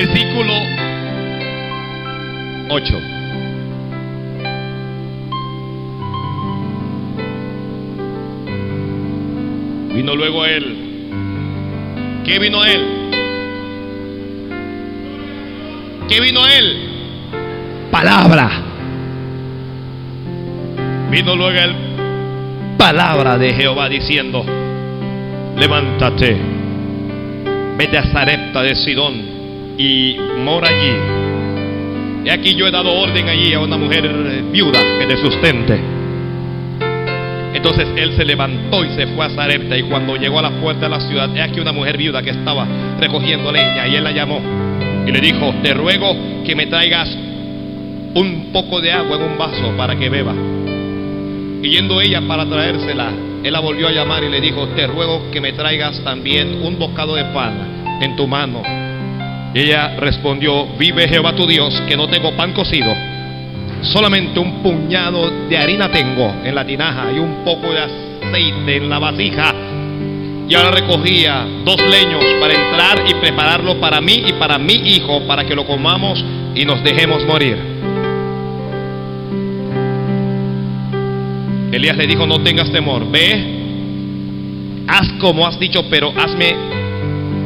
Versículo 8. Vino luego él. ¿Qué vino él? ¿Qué vino él? Palabra. Vino luego él. Palabra de Jehová diciendo, levántate, vete a Zarepta de Sidón y mora allí. Y aquí yo he dado orden allí a una mujer viuda que te sustente. Entonces él se levantó y se fue a Sarepta. Y cuando llegó a la puerta de la ciudad, he aquí una mujer viuda que estaba recogiendo leña. Y él la llamó y le dijo: Te ruego que me traigas un poco de agua en un vaso para que beba. Y yendo ella para traérsela, él la volvió a llamar y le dijo: Te ruego que me traigas también un bocado de pan en tu mano. Y ella respondió: Vive Jehová tu Dios, que no tengo pan cocido Solamente un puñado de harina tengo en la tinaja y un poco de aceite en la vasija. Y ahora recogía dos leños para entrar y prepararlo para mí y para mi hijo, para que lo comamos y nos dejemos morir. Elías le dijo, no tengas temor, ve, haz como has dicho, pero hazme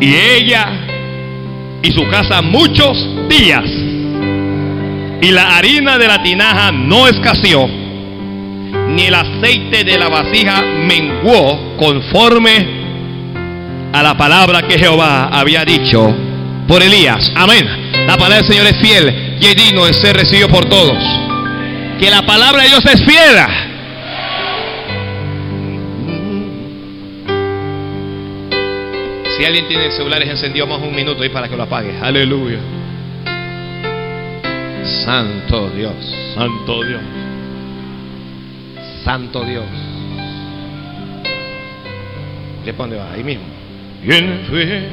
y ella y su casa muchos días. Y la harina de la tinaja no escaseó, ni el aceite de la vasija menguó conforme a la palabra que Jehová había dicho por Elías. Amén. La palabra del Señor es fiel y digno de ser recibido por todos. Que la palabra de Dios es fiel. Si alguien tiene celulares encendido más un minuto y para que lo apague. Aleluya. Santo Dios, Santo Dios, Santo Dios. ¿De dónde va? Ahí mismo. Viene fe.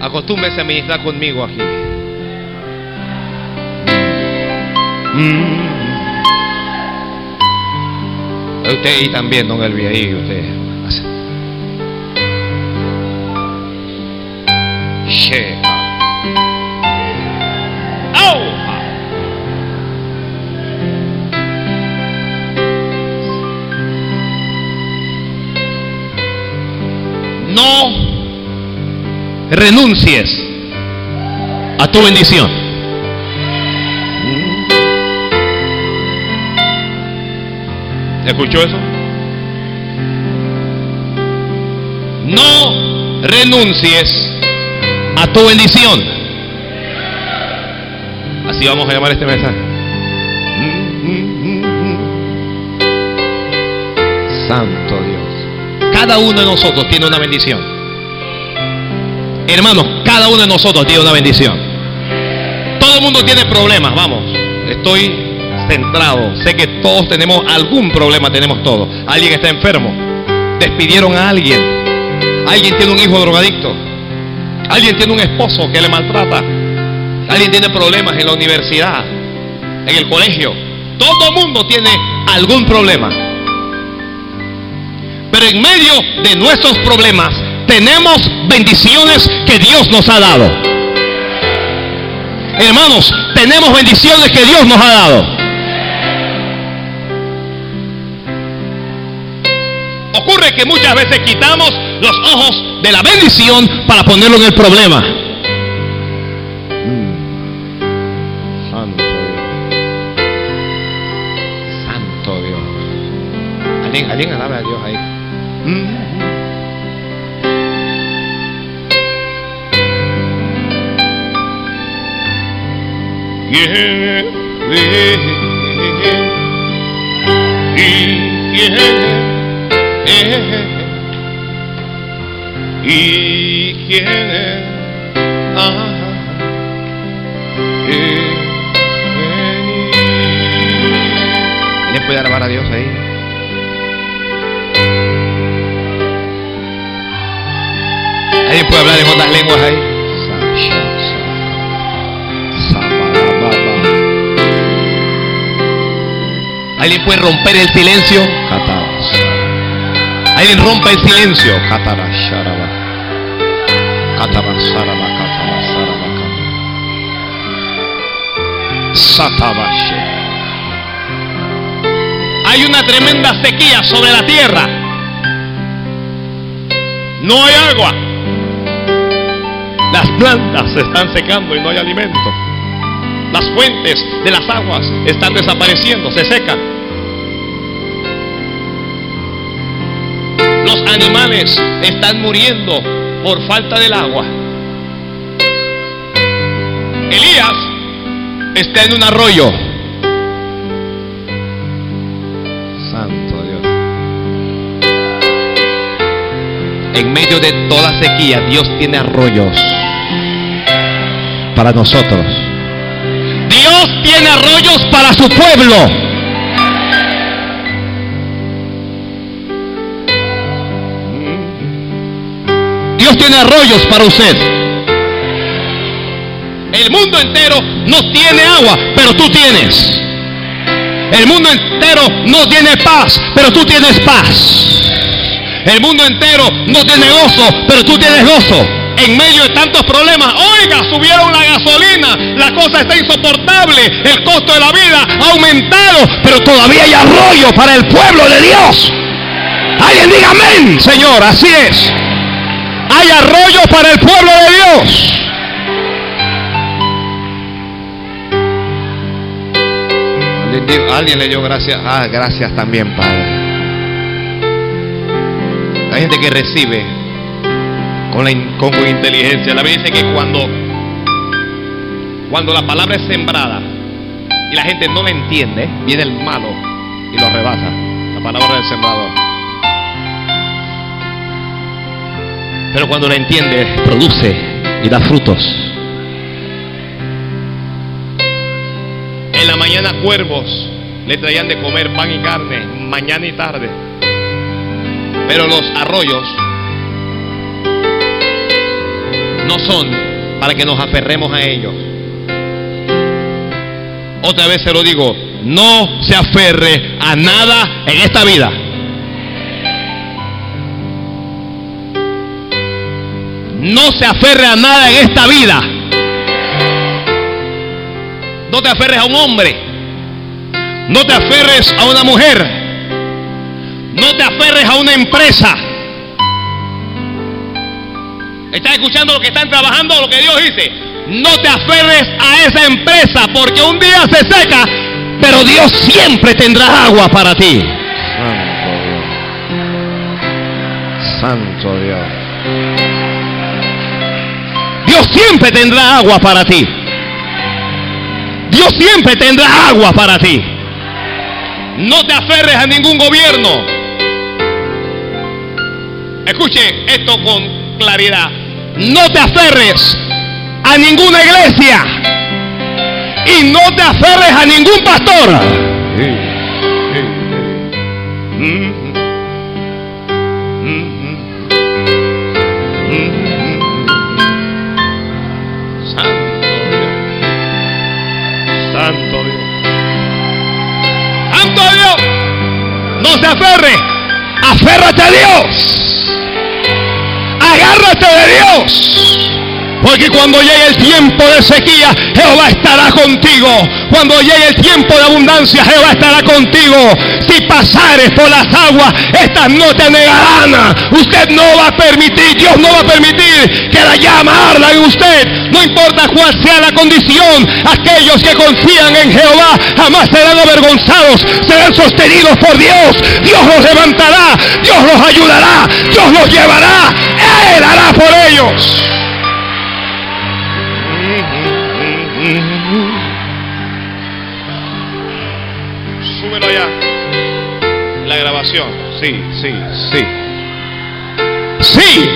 Acostúmbese a ministrar conmigo aquí. Usted ahí también, don Elvi, ahí usted. No renuncies a tu bendición. ¿Escuchó eso? No renuncies a tu bendición. Así vamos a llamar este mensaje. Santo Dios. Cada uno de nosotros tiene una bendición. Hermanos, cada uno de nosotros tiene una bendición. Todo el mundo tiene problemas, vamos. Estoy centrado. Sé que todos tenemos algún problema, tenemos todos. Alguien está enfermo. Despidieron a alguien. Alguien tiene un hijo drogadicto. Alguien tiene un esposo que le maltrata. Alguien tiene problemas en la universidad, en el colegio. Todo mundo tiene algún problema. Pero en medio de nuestros problemas tenemos bendiciones que Dios nos ha dado. Hermanos, tenemos bendiciones que Dios nos ha dado. Que muchas veces quitamos los ojos de la bendición para ponerlo en el problema. Santo Dios. Santo Dios. Alguien, alguien alabe a Dios ahí. Yeah, yeah, yeah, yeah. ¿Y quién es? Ah, eh, ¿Alguien puede alabar a Dios ahí? ¿Alguien puede hablar en otras lenguas ahí? ¿Alguien puede romper el silencio? Alguien rompa el silencio. Hay una tremenda sequía sobre la tierra. No hay agua. Las plantas se están secando y no hay alimento. Las fuentes de las aguas están desapareciendo, se secan. Animales están muriendo por falta del agua. Elías está en un arroyo. Santo Dios. En medio de toda sequía, Dios tiene arroyos para nosotros. Dios tiene arroyos para su pueblo. Dios tiene arroyos para usted. El mundo entero no tiene agua, pero tú tienes. El mundo entero no tiene paz, pero tú tienes paz. El mundo entero no tiene gozo, pero tú tienes gozo. En medio de tantos problemas, oiga, subieron la gasolina, la cosa está insoportable, el costo de la vida ha aumentado, pero todavía hay arroyo para el pueblo de Dios. Alguien diga amén, Señor, así es. Hay arroyo para el pueblo de Dios. Alguien le dio gracias. Ah, gracias también, Padre. Hay gente que recibe con, inteligencia. La Biblia dice que cuando, cuando la palabra es sembrada y la gente no la entiende, viene el malo y lo arrebata. La palabra del sembrador. Pero cuando la entiende, produce y da frutos. En la mañana cuervos le traían de comer pan y carne, mañana y tarde. Pero los arroyos no son para que nos aferremos a ellos. Otra vez se lo digo, no se aferre a nada en esta vida. No se aferre a nada en esta vida. No te aferres a un hombre. No te aferres a una mujer. No te aferres a una empresa. ¿Estás escuchando lo que están trabajando? Lo que Dios dice. No te aferres a esa empresa porque un día se seca, pero Dios siempre tendrá agua para ti. Santo Dios. Santo Dios. Dios siempre tendrá agua para ti. Dios siempre tendrá agua para ti. No te aferres a ningún gobierno. Escuche esto con claridad. No te aferres a ninguna iglesia. Y no te aferres a ningún pastor. No se aferre. Aférrate a Dios. Agárrate de Dios. Porque cuando llegue el tiempo de sequía, Jehová estará contigo. Cuando llegue el tiempo de abundancia, Jehová estará contigo. Si pasares por las aguas, estas no te negarán. Usted no va a permitir, Dios no va a permitir que la llama arda en usted. No importa cuál sea la condición, aquellos que confían en Jehová jamás serán avergonzados, serán sostenidos por Dios. Dios los levantará, Dios los ayudará, Dios los llevará. Sí, sí, sí. Sí.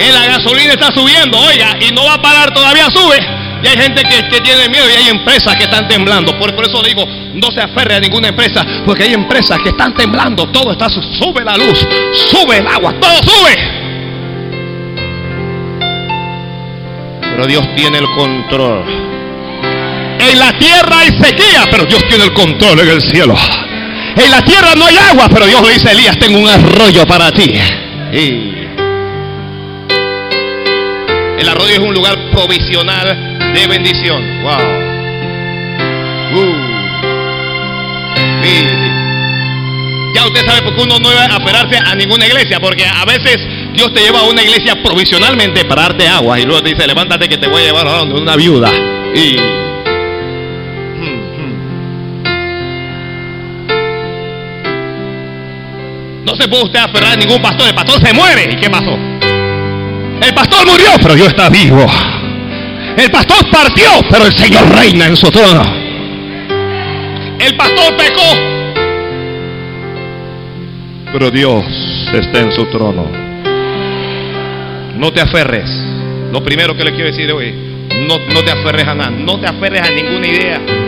En la gasolina está subiendo, oiga, y no va a parar, todavía sube. Y hay gente que, que tiene miedo y hay empresas que están temblando. Por, por, eso digo, no se aferre a ninguna empresa, porque hay empresas que están temblando. Todo está, sube la luz, sube el agua, todo sube. Pero Dios tiene el control. En la tierra hay sequía, pero Dios tiene el control en el cielo. En la tierra no hay agua, pero Dios le dice a Elías, tengo un arroyo para ti. Y el arroyo es un lugar provisional de bendición. Wow. Uh. Ya usted sabe por qué uno no debe aferrarse a ninguna iglesia, porque a veces Dios te lleva a una iglesia provisionalmente para darte agua y luego te dice, levántate que te voy a llevar a donde una viuda. Y No se puede usted aferrar a ningún pastor. El pastor se muere. ¿Y qué pasó? El pastor murió, pero Dios está vivo. El pastor partió, pero el Señor reina en su trono. El pastor pecó, pero Dios está en su trono. No te aferres. Lo primero que le quiero decir hoy, no, no te aferres a nada. No te aferres a ninguna idea.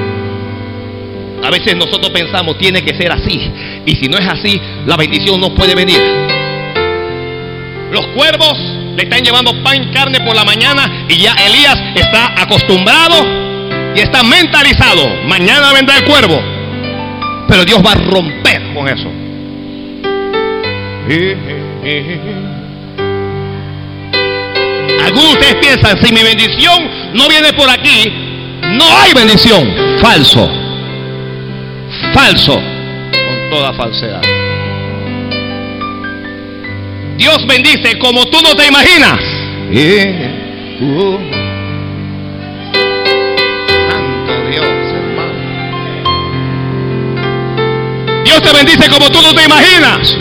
A veces nosotros pensamos, tiene que ser así. Y si no es así, la bendición no puede venir. Los cuervos le están llevando pan y carne por la mañana y ya Elías está acostumbrado y está mentalizado. Mañana vendrá el cuervo. Pero Dios va a romper con eso. Algunos de ustedes piensan, si mi bendición no viene por aquí, no hay bendición. Falso. Falso. Con toda falsedad. Dios bendice como tú no te imaginas. Santo Dios, hermano. Dios te bendice como tú no te imaginas.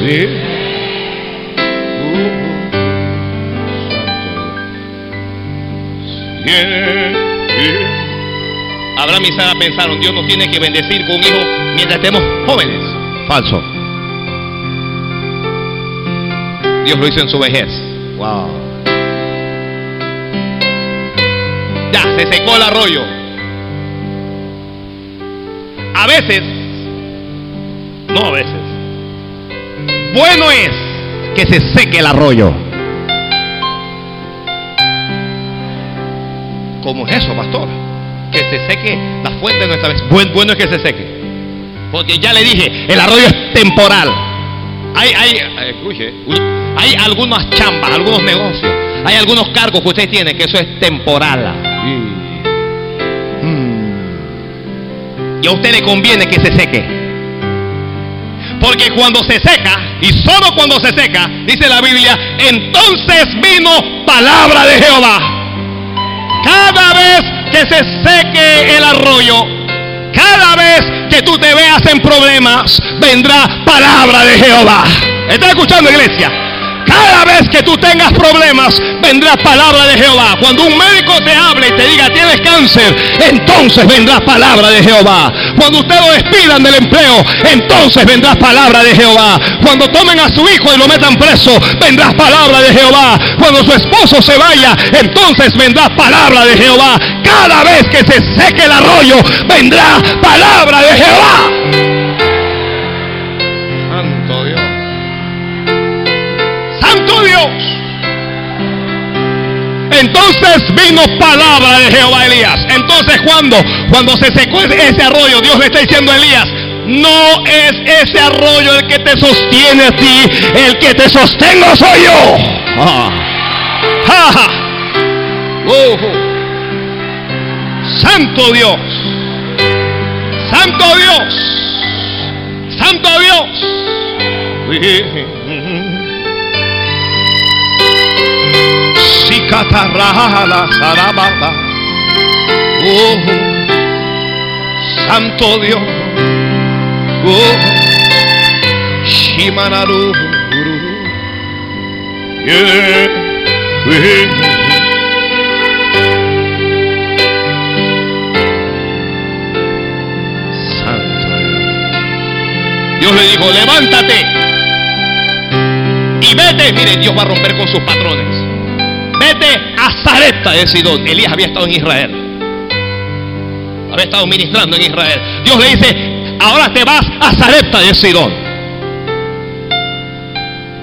Abraham y Sara pensaron, Dios nos tiene que bendecir con un hijo mientras estemos jóvenes. Falso. Dios lo hizo en su vejez. Wow. Ya, se secó el arroyo. A veces, no a veces, bueno es que se seque el arroyo. ¿Cómo es eso, pastor? Que se seque la fuente de nuestra vez. Bueno, es que se seque. Porque ya le dije, el arroyo es temporal. Hay, hay, escuche, hay algunas chambas, algunos negocios, hay algunos cargos que usted tiene que eso es temporal. Y a usted le conviene que se seque. Porque cuando se seca, y solo cuando se seca, dice la Biblia, entonces vino palabra de Jehová. Cada vez que se seque el arroyo, cada vez que tú te veas en problemas, vendrá palabra de Jehová. ¿Está escuchando, iglesia? Cada vez que tú tengas problemas, vendrá palabra de Jehová. Cuando un médico te hable y te diga tienes cáncer, entonces vendrá palabra de Jehová. Cuando usted lo despidan del empleo, entonces vendrá palabra de Jehová. Cuando tomen a su hijo y lo metan preso, vendrá palabra de Jehová. Cuando su esposo se vaya, entonces vendrá palabra de Jehová. Cada vez que se seque el arroyo, vendrá palabra de Jehová. Entonces vino palabra de Jehová Elías. Entonces cuando, cuando se secó ese arroyo, Dios le está diciendo a Elías, no es ese arroyo el que te sostiene a ti, el que te sostengo soy yo. Ah. Santo Dios. Santo Dios. Santo Dios. Oh, Santo Dios. Oh, Shimanaru. Yeah. Santo Dios le dijo, levántate y vete. Mire, Dios va a romper con sus patrones. Vete a Zarepta de Sidón. Elías había estado en Israel. Había estado ministrando en Israel. Dios le dice, ahora te vas a Zarepta de Sidón.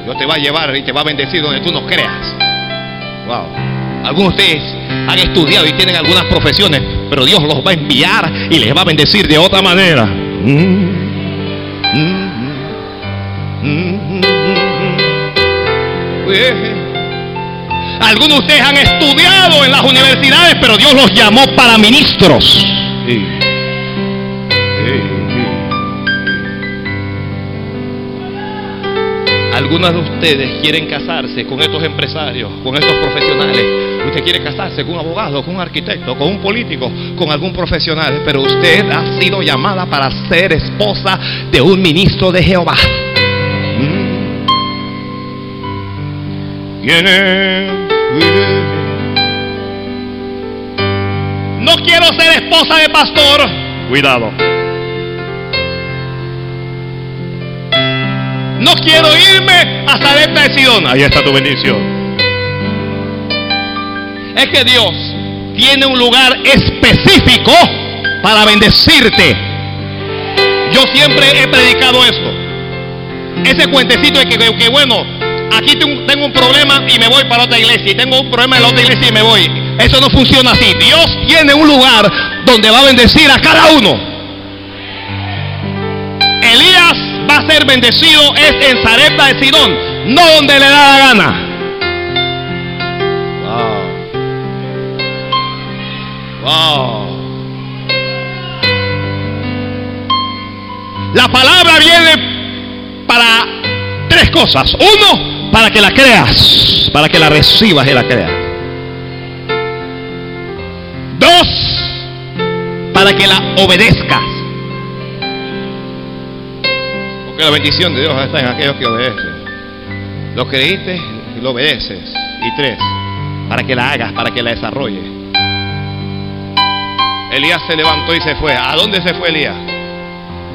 Dios te va a llevar y te va a bendecir donde tú no creas. Wow. Algunos de ustedes han estudiado y tienen algunas profesiones, pero Dios los va a enviar y les va a bendecir de otra manera. Mm, mm, mm, algunos de ustedes han estudiado en las universidades, pero Dios los llamó para ministros. Algunos de ustedes quieren casarse con estos empresarios, con estos profesionales. Usted quiere casarse con un abogado, con un arquitecto, con un político, con algún profesional, pero usted ha sido llamada para ser esposa de un ministro de Jehová. No quiero ser esposa de pastor. Cuidado. No quiero irme a Sarepta de Sidón. Ahí está tu bendición. Es que Dios tiene un lugar específico para bendecirte. Yo siempre he predicado esto. Ese cuentecito de que, que bueno, aquí tengo un problema y me voy para otra iglesia. Y tengo un problema en la otra iglesia y me voy. Eso no funciona así. Dios tiene un lugar donde va a bendecir a cada uno. Elías va a ser bendecido es en Zarepta de Sidón, no donde le da la gana. La palabra viene para tres cosas. Uno, para que la creas, para que la recibas y la creas. Para que la obedezcas. Porque la bendición de Dios está en aquellos que obedecen. Lo creíste y lo obedeces. Y tres, para que la hagas, para que la desarrolles. Elías se levantó y se fue. ¿A dónde se fue Elías?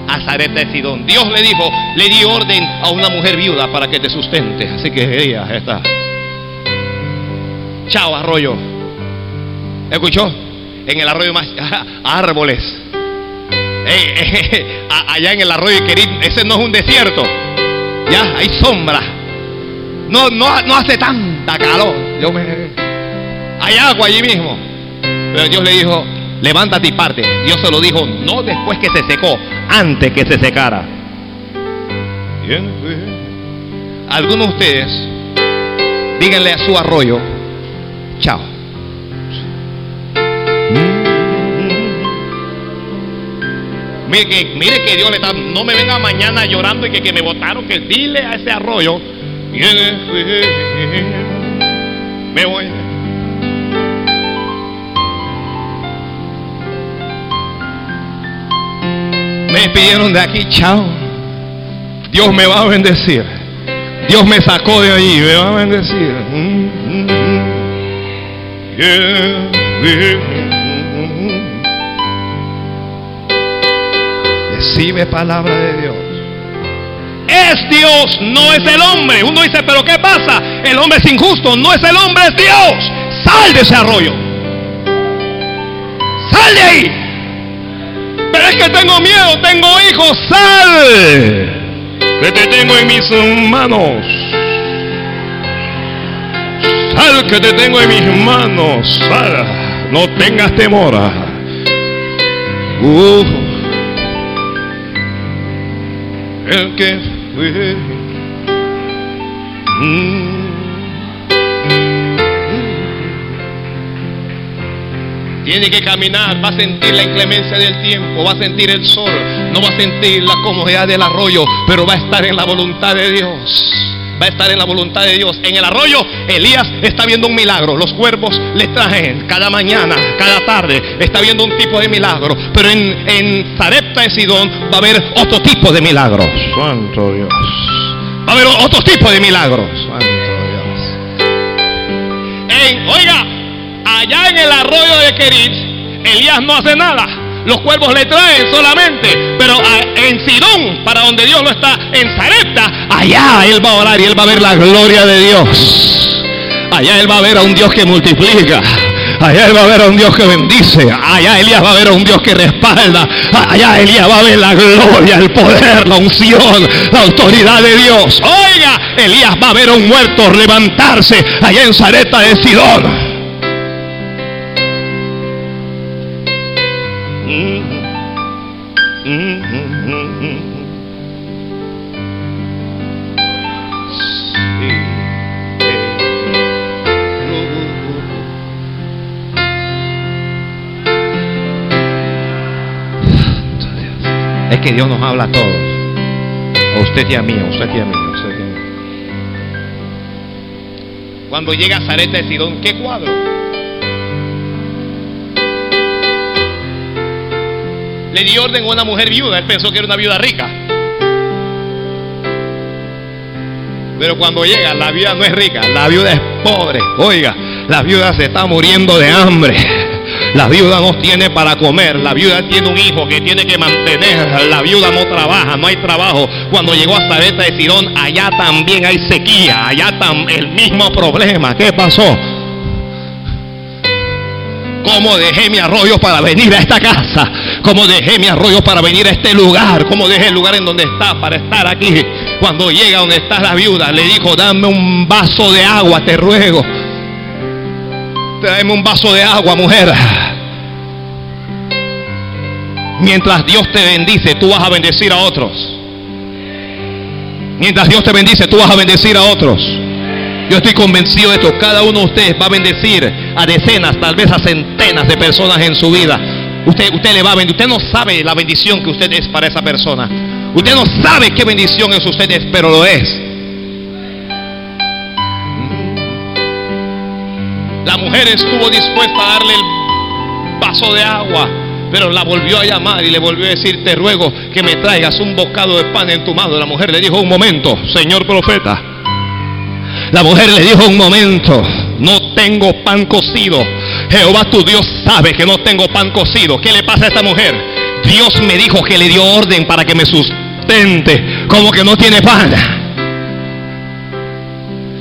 a Zareta de Sidón. Dios le dijo, le dio orden a una mujer viuda para que te sustente. Así que ella está. Chao, arroyo. ¿Escuchó? En el arroyo más árboles. allá en el arroyo de ese no es un desierto. Ya, hay sombra. No, no, no hace tanta calor. Yo me, hay agua allí mismo. Pero Dios le dijo, levántate y parte. Dios se lo dijo no después que se secó, antes que se secara. Algunos de ustedes, díganle a su arroyo, chao. Mire que, mire que Dios le está, no me venga mañana llorando y que, que me votaron, que dile a ese arroyo, me voy. Me pidieron de aquí, chao. Dios me va a bendecir. Dios me sacó de allí, me va a bendecir. Recibe palabra de Dios. Es Dios, no es el hombre. Uno dice, pero ¿qué pasa? El hombre es injusto, no es el hombre, es Dios. Sal de ese arroyo. Sal de ahí. Pero es que tengo miedo, tengo hijos, sal. Que te tengo en mis manos. Sal que te tengo en mis manos. Sal. No tengas temor. Uh. El que fue. Mm. Tiene que caminar, va a sentir la inclemencia del tiempo, va a sentir el sol, no va a sentir la comodidad del arroyo, pero va a estar en la voluntad de Dios. Va a estar en la voluntad de Dios. En el arroyo, Elías está viendo un milagro. Los cuervos le traen cada mañana, cada tarde. Está viendo un tipo de milagro. Pero en, en De Sidón va a haber otro tipo de milagros. Santo Dios. Va a haber otro tipo de milagros. Santo Dios. En, oiga, allá en el arroyo de Kerit, Elías no hace nada. Los cuervos le traen solamente. Pero en Sidón, para donde Dios lo está, en Zarepta, allá él va a orar y él va a ver la gloria de Dios. Allá él va a ver a un Dios que multiplica. Allá él va a ver a un Dios que bendice. Allá Elías va a ver a un Dios que respalda. Allá Elías va a ver la gloria, el poder, la unción, la autoridad de Dios. Oiga, Elías va a ver a un muerto levantarse allá en Zareta de Sidón. Dios nos habla a todos. A usted y a mí, a usted y a mí, a usted y a mí. Cuando llega Zareta de Sidón, ¿qué cuadro? Le dio orden a una mujer viuda. Él pensó que era una viuda rica. Pero cuando llega, la viuda no es rica, la viuda es pobre. Oiga, la viuda se está muriendo de hambre. La viuda no tiene para comer. La viuda tiene un hijo que tiene que mantener. La viuda no trabaja, no hay trabajo. Cuando llegó a Zareta de Sidón, allá también hay sequía. Allá tam el mismo problema. ¿Qué pasó? ¿Cómo dejé mi arroyo para venir a esta casa? ¿Cómo dejé mi arroyo para venir a este lugar? ¿Cómo dejé el lugar en donde está para estar aquí? Cuando llega donde está la viuda, le dijo, dame un vaso de agua, te ruego. Dame un vaso de agua, mujer. Mientras Dios te bendice, tú vas a bendecir a otros. Mientras Dios te bendice, tú vas a bendecir a otros. Yo estoy convencido de esto. Cada uno de ustedes va a bendecir a decenas, tal vez a centenas de personas en su vida. Usted, usted le va a bendecir. Usted no sabe la bendición que usted es para esa persona. Usted no sabe qué bendición es usted, pero lo es. Mujer estuvo dispuesta a darle el vaso de agua pero la volvió a llamar y le volvió a decir, te ruego que me traigas un bocado de pan en tu mano. La mujer le dijo, un momento, señor profeta. La mujer le dijo, un momento, no tengo pan cocido. Jehová tu Dios sabe que no tengo pan cocido. ¿Qué le pasa a esta mujer? Dios me dijo que le dio orden para que me sustente. Como que no tiene pan.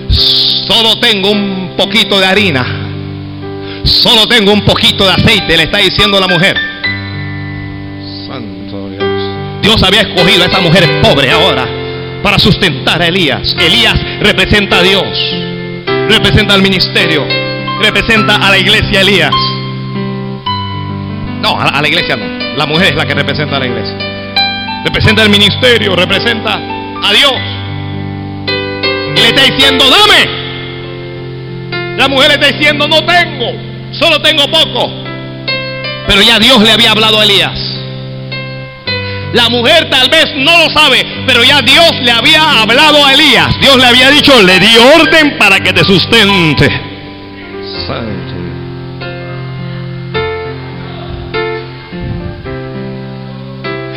Solo tengo un poquito de harina. Solo tengo un poquito de aceite, le está diciendo la mujer. Dios había escogido a esa mujer pobre ahora para sustentar a Elías. Elías representa a Dios, representa al ministerio, representa a la iglesia Elías. No, a la, iglesia no. La mujer es la que representa a la iglesia. Representa el ministerio, representa a Dios. Y le está diciendo, dame. La mujer le está diciendo, no tengo, solo tengo poco. Pero ya Dios le había hablado a Elías. La mujer tal vez no lo sabe, pero ya Dios le había hablado a Elías. Dios le había dicho, le di orden para que te sustente.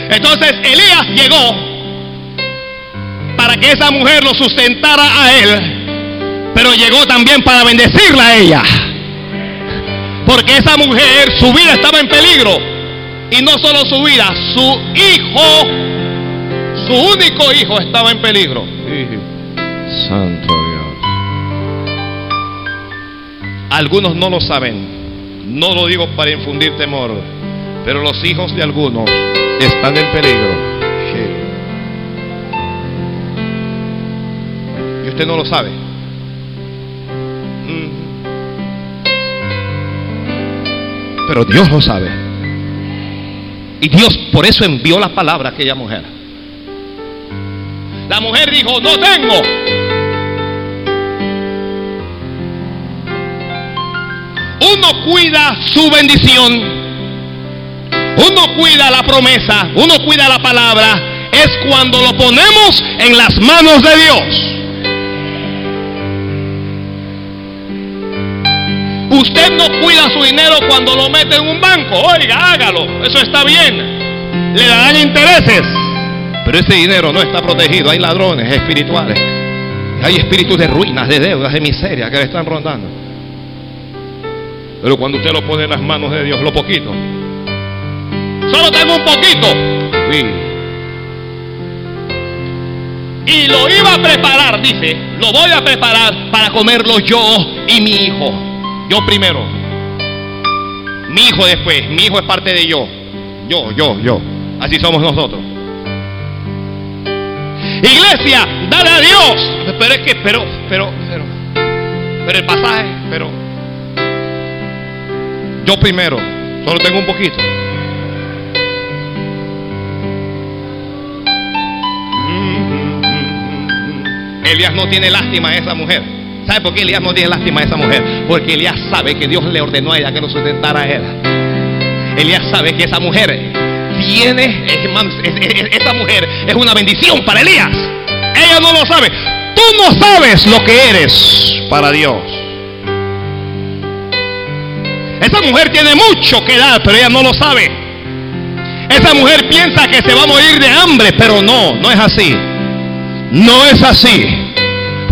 Entonces Elías llegó para que esa mujer lo sustentara a él, pero llegó también para bendecirla a ella. Porque esa mujer, su vida estaba en peligro. Y no solo su vida, su hijo, su único hijo estaba en peligro. Santo Dios. Algunos no lo saben. No lo digo para infundir temor. Pero los hijos de algunos están en peligro. Y usted no lo sabe. Pero Dios lo sabe. Y Dios por eso envió la palabra a aquella mujer. La mujer dijo, no tengo. Uno cuida su bendición. Uno cuida la promesa. Uno cuida la palabra. Es cuando lo ponemos en las manos de Dios. Usted no cuida su dinero cuando lo mete en un banco. Oiga, hágalo. Eso está bien. Le darán intereses. Pero ese dinero no está protegido. Hay ladrones espirituales. Hay espíritus de ruinas, de deudas, de miseria que le están rondando. Pero cuando usted lo pone en las manos de Dios, lo poquito. Solo tengo un poquito. Sí. Y lo iba a preparar, dice, lo voy a preparar para comerlo yo y mi hijo. Yo primero. Mi hijo después. Mi hijo es parte de yo. Yo, yo, yo. Así somos nosotros. Iglesia, dale a Dios. Pero es que, pero, pero, pero, pero el pasaje, pero. Yo primero. Solo tengo un poquito. Elías no tiene lástima a esa mujer. ¿Sabe por qué Elías no tiene lástima a esa mujer? Porque Elías sabe que Dios le ordenó a ella que lo sustentara a él. Elías sabe que esa mujer tiene, esa mujer es una bendición para Elías. Ella no lo sabe. Tú no sabes lo que eres para Dios. Esa mujer tiene mucho que dar, pero ella no lo sabe. Esa mujer piensa que se va a morir de hambre, pero no, no es así. No es así.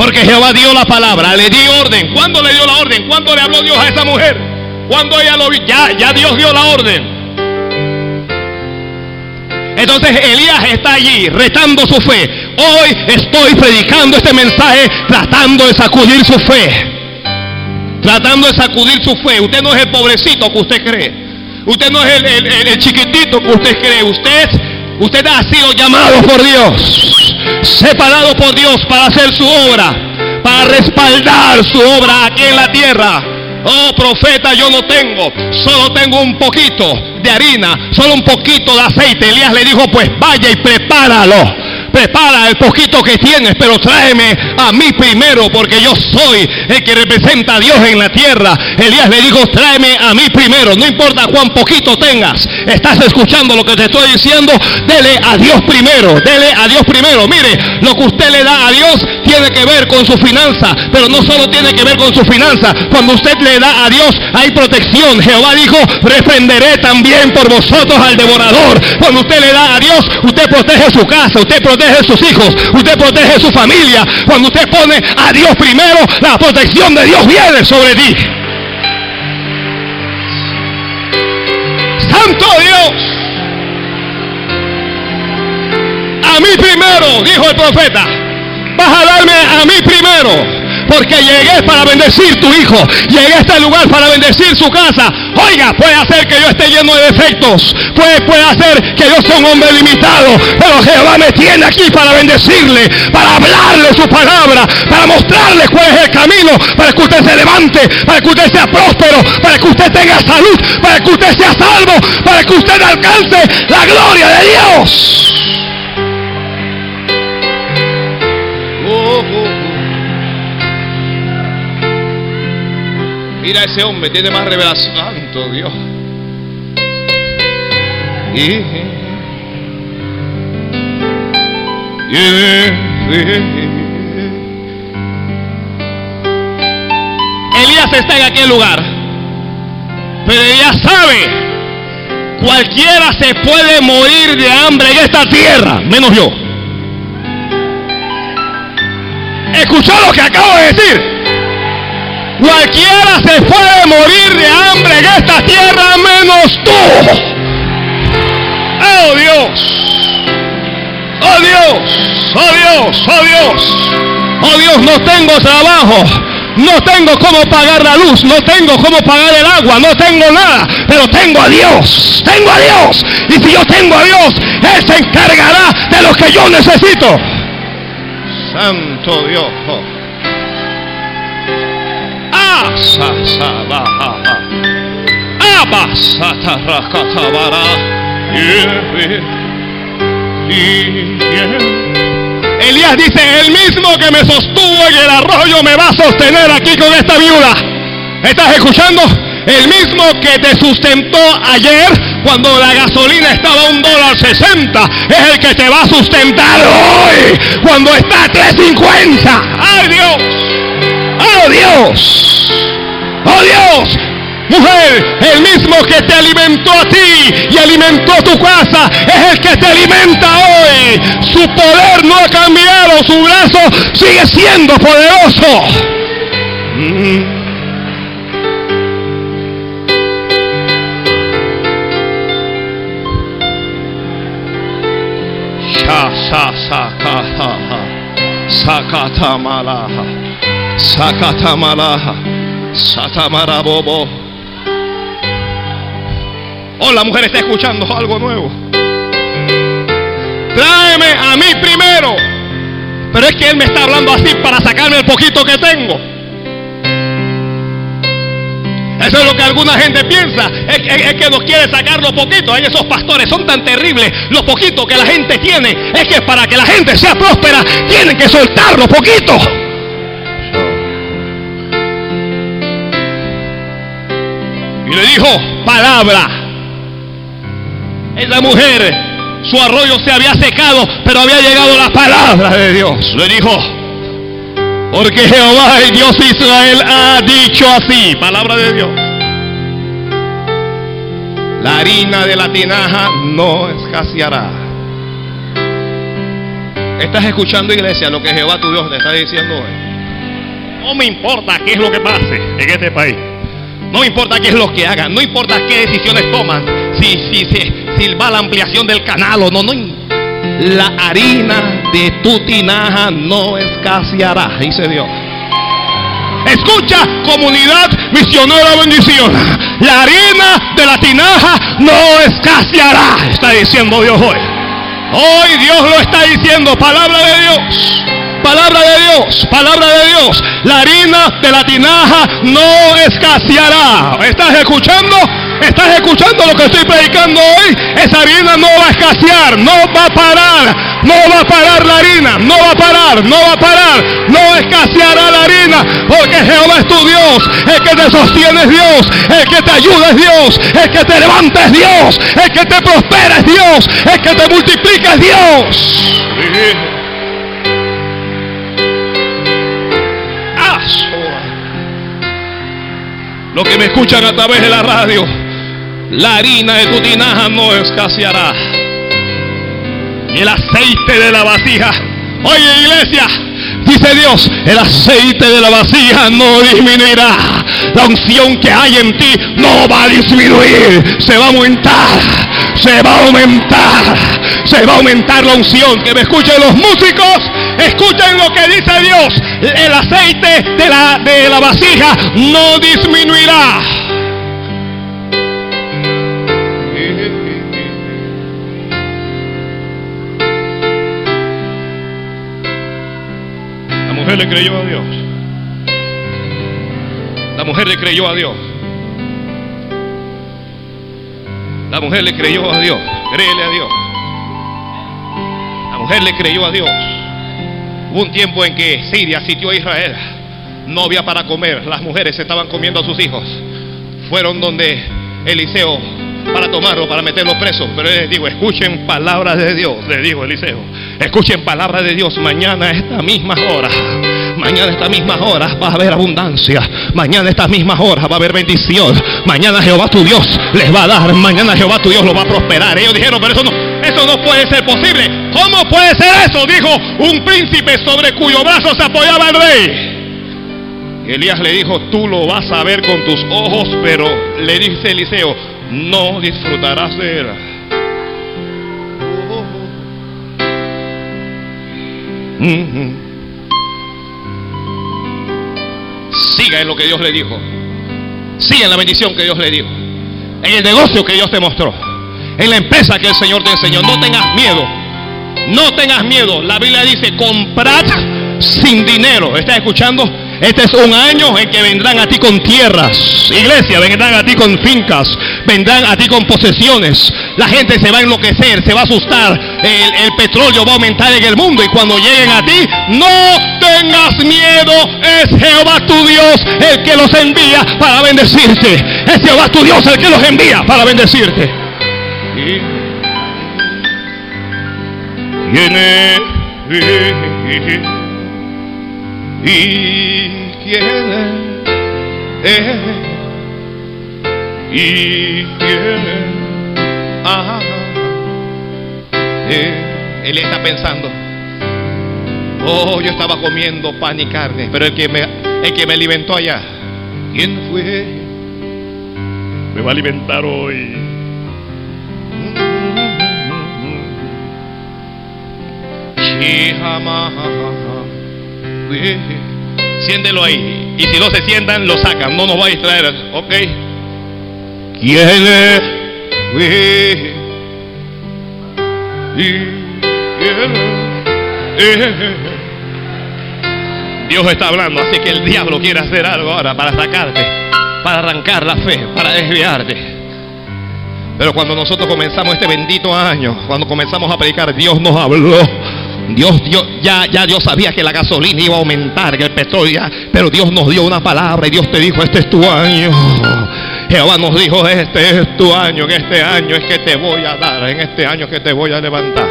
Porque Jehová dio la palabra, le dio orden. ¿Cuándo le dio la orden? ¿Cuándo le habló Dios a esa mujer? ¿Cuándo ella lo vio? Ya, ya Dios dio la orden. Entonces Elías está allí retando su fe. Hoy estoy predicando este mensaje tratando de sacudir su fe. Tratando de sacudir su fe. Usted no es el pobrecito que usted cree. Usted no es el, el chiquitito que usted cree. Usted, usted ha sido llamado por Dios separado por Dios para hacer su obra, para respaldar su obra aquí en la tierra. Oh profeta, yo no tengo, solo tengo un poquito de harina, solo un poquito de aceite. Elías le dijo, pues vaya y prepáralo prepara el poquito que tienes, pero tráeme a mí primero, porque yo soy el que representa a Dios en la tierra. Elías le dijo, tráeme a mí primero, no importa cuán poquito tengas. Estás escuchando lo que te estoy diciendo, dele a Dios primero, dele a Dios primero. Mire, lo que usted le da a Dios tiene que ver con su finanza, pero no solo tiene que ver con su finanza. Cuando usted le da a Dios hay protección. Jehová dijo, reprenderé también por vosotros al devorador. Cuando usted le da a Dios, usted protege su casa, usted protege protege sus hijos, usted protege su familia. Cuando usted pone a Dios primero, la protección de Dios viene sobre ti. Santo Dios. A mí primero, dijo el profeta. Vas a darme a mí primero porque llegué para bendecir tu hijo, llegué a este lugar para bendecir su casa. Oiga, puede hacer que yo esté lleno de defectos, puede, puede hacer que yo sea un hombre limitado, pero Jehová me tiene aquí para bendecirle, para hablarle su palabra, para mostrarle cuál es el camino, para que usted se levante, para que usted sea próspero, para que usted tenga salud, para que usted sea salvo, para que usted alcance la gloria de Dios. Mira ese hombre, tiene más revelación. Santo Dios. Elías está en aquel lugar. Pero Elías sabe, cualquiera se puede morir de hambre en esta tierra, menos yo. Escuchó lo que acabo de decir. Cualquiera se puede morir de hambre en esta tierra menos tú. Oh Dios. Oh Dios. Oh Dios. Oh Dios. Oh Dios, no tengo trabajo. No tengo cómo pagar la luz, no tengo cómo pagar el agua, no tengo nada, pero tengo a Dios, tengo a Dios. Y si yo tengo a Dios, Él se encargará de lo que yo necesito. Santo Dios. Elías dice, el mismo que me sostuvo en el arroyo me va a sostener aquí con esta viuda. ¿Estás escuchando? El mismo que te sustentó ayer cuando la gasolina estaba a un dólar sesenta es el que te va a sustentar hoy cuando está a 3.50. ¡Ay Dios! ¡Oh Dios! ¡Oh Dios! Mujer, el mismo que te alimentó a ti y alimentó tu casa es el que te alimenta hoy. Su poder no ha cambiado, su brazo sigue siendo poderoso. Sakatamalaha. Sakatamalaha. Satamarabobo. Oh, la mujer está escuchando algo nuevo. Tráeme a mí primero. Pero es que él me está hablando así para sacarme el poquito que tengo. Eso es lo que alguna gente piensa. Es, es- es que nos quiere sacar lo poquito. Ay, esos pastores son tan terribles. Lo poquito que la gente tiene. Es que para que la gente sea próspera, tienen que soltar lo poquito. Y le dijo, palabra. Esa mujer, su arroyo se había secado, pero había llegado la palabra de Dios. Le dijo, porque Jehová, el Dios de Israel, ha dicho así, palabra de Dios. La harina de la tinaja no escaseará. ¿Estás escuchando, iglesia, lo que Jehová tu Dios te está diciendo hoy? No me importa qué es lo que pase en este país. No importa qué es lo que hagan. No importa qué decisiones toman. Si, si, si, si va la ampliación del canal o no. no la harina de tu tinaja no escaseará, dice Dios. Escucha, comunidad misionera bendición. La harina de la tinaja no escaseará, está diciendo Dios hoy. Hoy Dios lo está diciendo, palabra de Dios. Palabra de Dios, palabra de Dios. La harina de la tinaja no escaseará. ¿Estás escuchando? ¿Estás escuchando lo que estoy predicando hoy? Esa harina no va a escasear, no va a parar, no va a parar la harina, no va a parar, no va a parar, no escaseará la harina, porque Jehová es tu Dios, el que te sostiene es Dios, el que te ayuda es Dios, el que te levanta es Dios, el que te prospera es Dios, el que te multiplica Dios. Lo que me escuchan a través de la radio, la harina de tu tinaja no escaseará. Y el aceite de la vasija. Oye, iglesia, dice Dios, el aceite de la vasija no disminuirá. La unción que hay en ti no va a disminuir, se va a aumentar, se va a aumentar, se va a aumentar la unción. Que me escuchen los músicos, escuchen lo que dice Dios. El aceite de la, de la vasija no disminuirá. La mujer le creyó a Dios. La mujer le creyó a Dios. La mujer le creyó a Dios. Créele a Dios. La mujer le creyó a Dios. Hubo un tiempo en que Siria sitió a Israel. No había para comer. Las mujeres estaban comiendo a sus hijos. Fueron donde Eliseo para tomarlo, para meterlo preso. Pero él les digo, escuchen palabras de Dios, le dijo Eliseo. Escuchen palabras de Dios mañana a esta misma hora. Mañana a estas mismas horas va a haber abundancia. Mañana a estas mismas horas va a haber bendición. Mañana Jehová tu Dios les va a dar. Mañana Jehová tu Dios lo va a prosperar. Ellos dijeron, pero eso no, eso no puede ser posible. ¿Cómo puede ser eso? Dijo un príncipe sobre cuyo brazo se apoyaba el rey. Elías le dijo, tú lo vas a ver con tus ojos, pero le dice Eliseo, no disfrutarás de él. Siga en lo que Dios le dijo. Siga en la bendición que Dios le dijo. En el negocio que Dios te mostró. En la empresa que el Señor te enseñó. No tengas miedo. No tengas miedo. La Biblia dice, comprad sin dinero. ¿Estás escuchando? Este es un año en que vendrán a ti con tierras. Iglesia, vendrán a ti con fincas. Vendrán a ti con posesiones. La gente se va a enloquecer, se va a asustar. El, el petróleo va a aumentar en el mundo. Y cuando lleguen a ti, no tengas miedo. Es Jehová tu Dios el que los envía para bendecirte. Es Jehová tu Dios el que los envía para bendecirte. Viene y quién es y quién ah, eh, él está pensando oh yo estaba comiendo pan y carne pero el que me el que me alimentó allá quién fue me va a alimentar hoy Shihama Siéntelo ahí. Y si no se sientan, lo sacan. No nos va a distraer. Ok. ¿Quién? Dios está hablando, así que el diablo quiere hacer algo ahora para sacarte, para arrancar la fe, para desviarte. Pero cuando nosotros comenzamos este bendito año, cuando comenzamos a predicar, Dios nos habló. Dios, Dios, ya, ya Dios sabía que la gasolina iba a aumentar, que el petróleo, pero Dios nos dio una palabra y Dios te dijo, este es tu año. Jehová nos dijo, este es tu año, en este año es que te voy a dar, en este año es que te voy a levantar.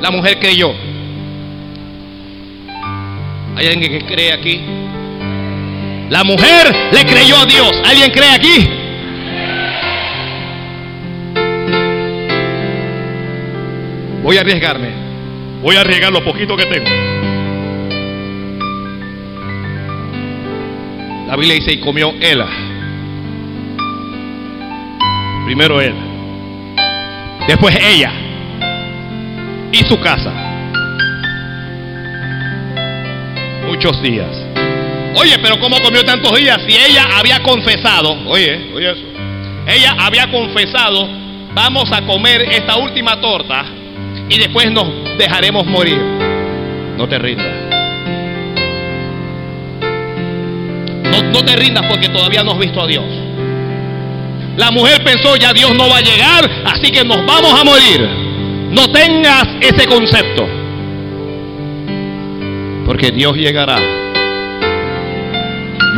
La mujer creyó. ¿Hay alguien que cree aquí? La mujer le creyó a Dios. ¿Alguien cree aquí? Voy a arriesgarme. Voy a arriesgar lo poquito que tengo. La Biblia dice, y comió él. Primero él. Después ella. Y su casa. Muchos días. Oye, pero ¿cómo comió tantos días si ella había confesado? Oye, oye eso. Ella había confesado, vamos a comer esta última torta y después nos dejaremos morir. No te rindas. No, no, te rindas porque todavía no has visto a Dios. La mujer pensó, ya Dios no va a llegar, así que nos vamos a morir. No tengas ese concepto. Porque Dios llegará.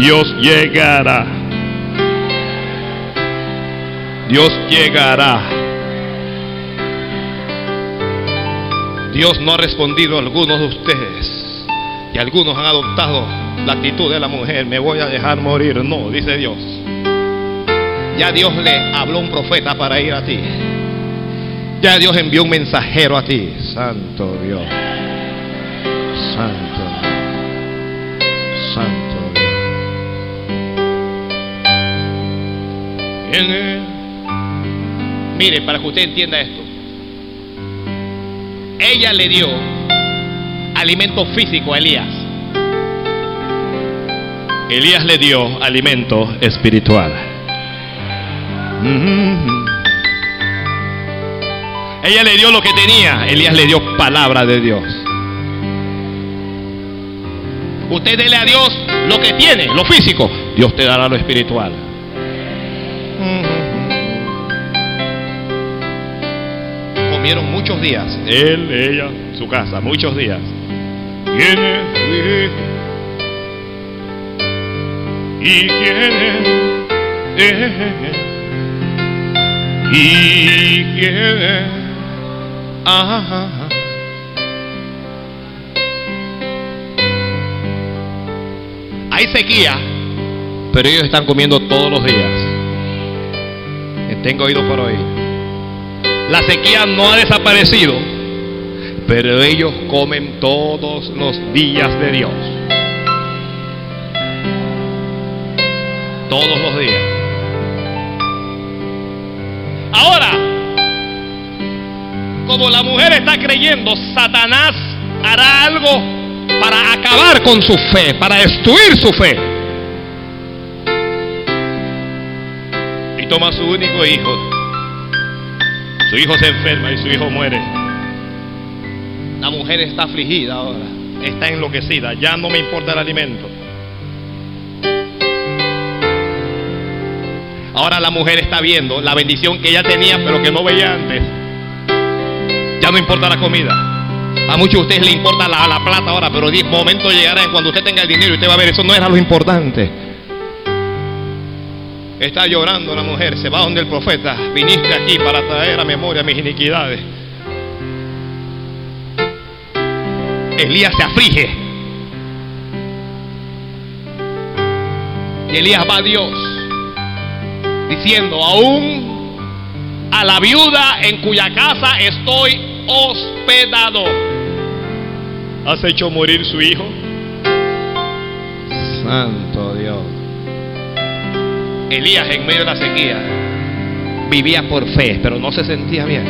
Dios llegará. Dios llegará. Dios no ha respondido a algunos de ustedes. Y algunos han adoptado la actitud de la mujer. Me voy a dejar morir. No, dice Dios. Ya Dios le habló un profeta para ir a ti. Ya Dios envió un mensajero a ti. Santo Dios. Santo. Santo Dios. Mire, para que usted entienda esto. Ella le dio alimento físico a Elías. Elías le dio alimento espiritual. Ella le dio lo que tenía, Elías le dio palabra de Dios. Usted dele a Dios lo que tiene, lo físico, Dios te dará lo espiritual. Comieron muchos días, él, ella, su casa, muchos días. ¿Quién ¿Y quién ¿Y quién Ah. Hay sequía, pero ellos están comiendo todos los días. Tengo oído por hoy. La sequía no ha desaparecido, pero ellos comen todos los días de Dios. Todos los días. Ahora, como la mujer está creyendo, Satanás hará algo para acabar con su fe, para destruir su fe. Y toma a su único hijo. Su hijo se enferma y su hijo muere. La mujer está afligida ahora, está enloquecida, ya no me importa el alimento. Ahora la mujer está viendo la bendición que ella tenía pero que no veía antes. Ya no importa la comida. A muchos de ustedes le importa la, la plata ahora, pero el momento llegará en cuando usted tenga el dinero y usted va a ver, eso no era lo importante. Está llorando la mujer, se va donde el profeta. Viniste aquí para traer a memoria mis iniquidades. Elías se aflige. Y Elías va a Dios diciendo, aún a la viuda en cuya casa estoy hospedado. ¿Has hecho morir su hijo? Santo. Elías en medio de la sequía vivía por fe, pero no se sentía bien.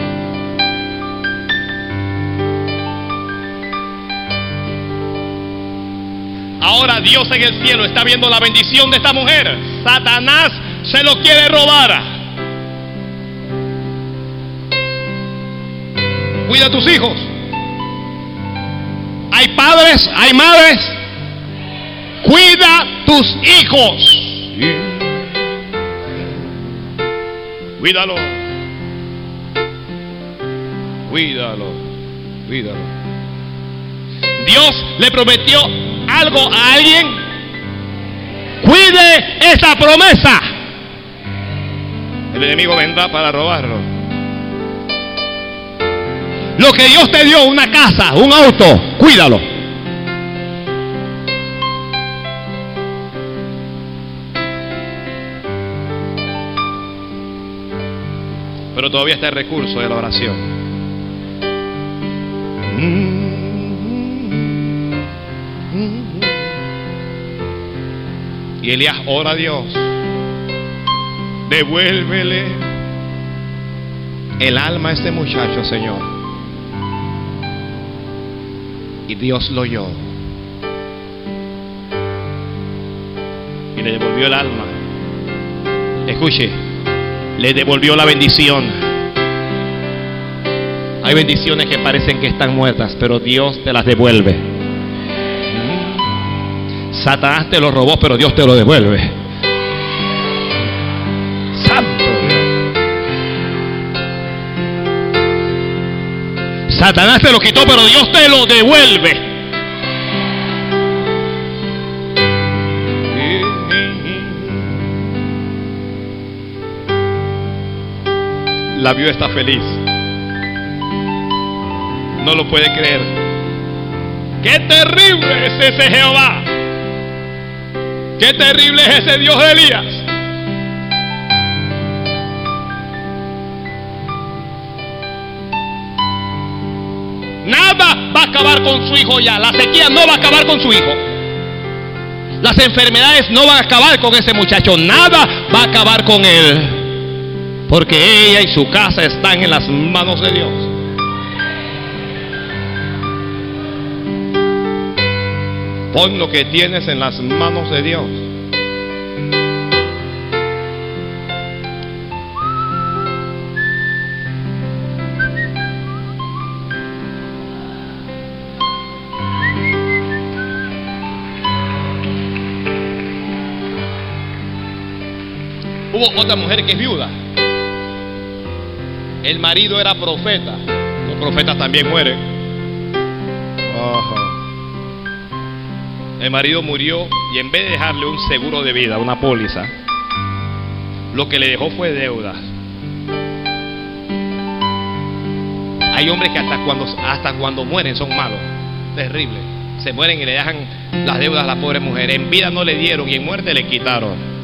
Ahora Dios en el cielo está viendo la bendición de esta mujer. Satanás se lo quiere robar. Cuida a tus hijos. Hay padres, hay madres. Cuida tus hijos. Cuídalo. Cuídalo. Cuídalo. Dios le prometió algo a alguien. Cuide esa promesa. El enemigo vendrá para robarlo. Lo que Dios te dio, una casa, un auto, cuídalo. Pero todavía está el recurso de la oración. Y Elías ora a Dios. Devuélvele el alma a este muchacho, Señor. Y Dios lo oyó. Y le devolvió el alma. Escuche, le devolvió la bendición. Hay bendiciones que parecen que están muertas, pero Dios te las devuelve. Satanás te lo robó, pero Dios te lo devuelve. Santo. Satanás te lo quitó, pero Dios te lo devuelve. La viuda está feliz. No lo puede creer. ¡Qué terrible es ese Jehová! ¡Qué terrible es ese Dios de Elías! Nada va a acabar con su hijo ya. La sequía no va a acabar con su hijo. Las enfermedades no van a acabar con ese muchacho. Nada va a acabar con él. Porque ella y su casa están en las manos de Dios. Pon lo que tienes en las manos de Dios. Hubo otra mujer que es viuda. El marido era profeta. Los profetas también mueren. El marido murió y en vez de dejarle un seguro de vida, una póliza, lo que le dejó fue deuda. Hay hombres que hasta cuando, hasta cuando mueren son malos. Terrible. Se mueren y le dejan las deudas a la pobre mujer. En vida no le dieron y en muerte le quitaron.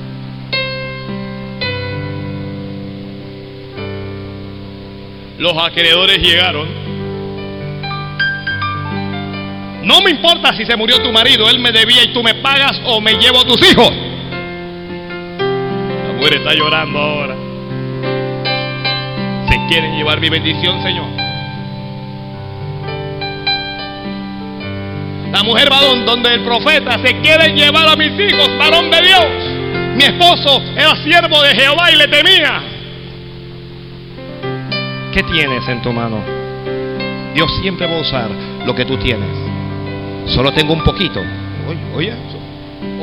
Los acreedores llegaron. No me importa si se murió tu marido, él me debía y tú me pagas o me llevo a tus hijos. La mujer está llorando ahora. Se quieren llevar mi bendición, Señor. La mujer va donde el profeta se quieren llevar a mis hijos, varón de Dios. Mi esposo era siervo de Jehová y le temía. ¿Qué tienes en tu mano? Dios siempre va a usar lo que tú tienes. Solo tengo un poquito. Oye, oye.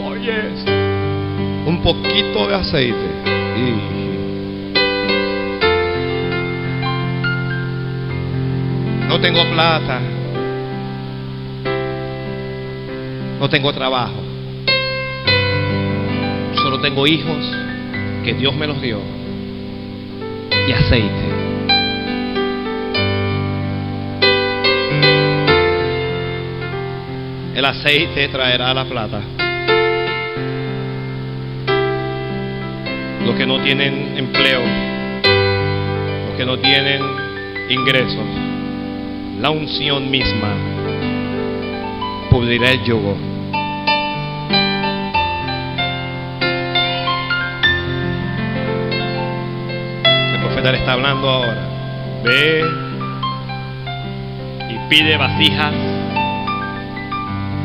Oye. Un poquito de aceite. Y... No tengo plata. No tengo trabajo. Solo tengo hijos que Dios me los dio. Y aceite. El aceite traerá la plata. Los que no tienen empleo, los que no tienen ingresos, la unción misma pudrirá el yugo. El profeta le está hablando ahora. Ve y pide vasijas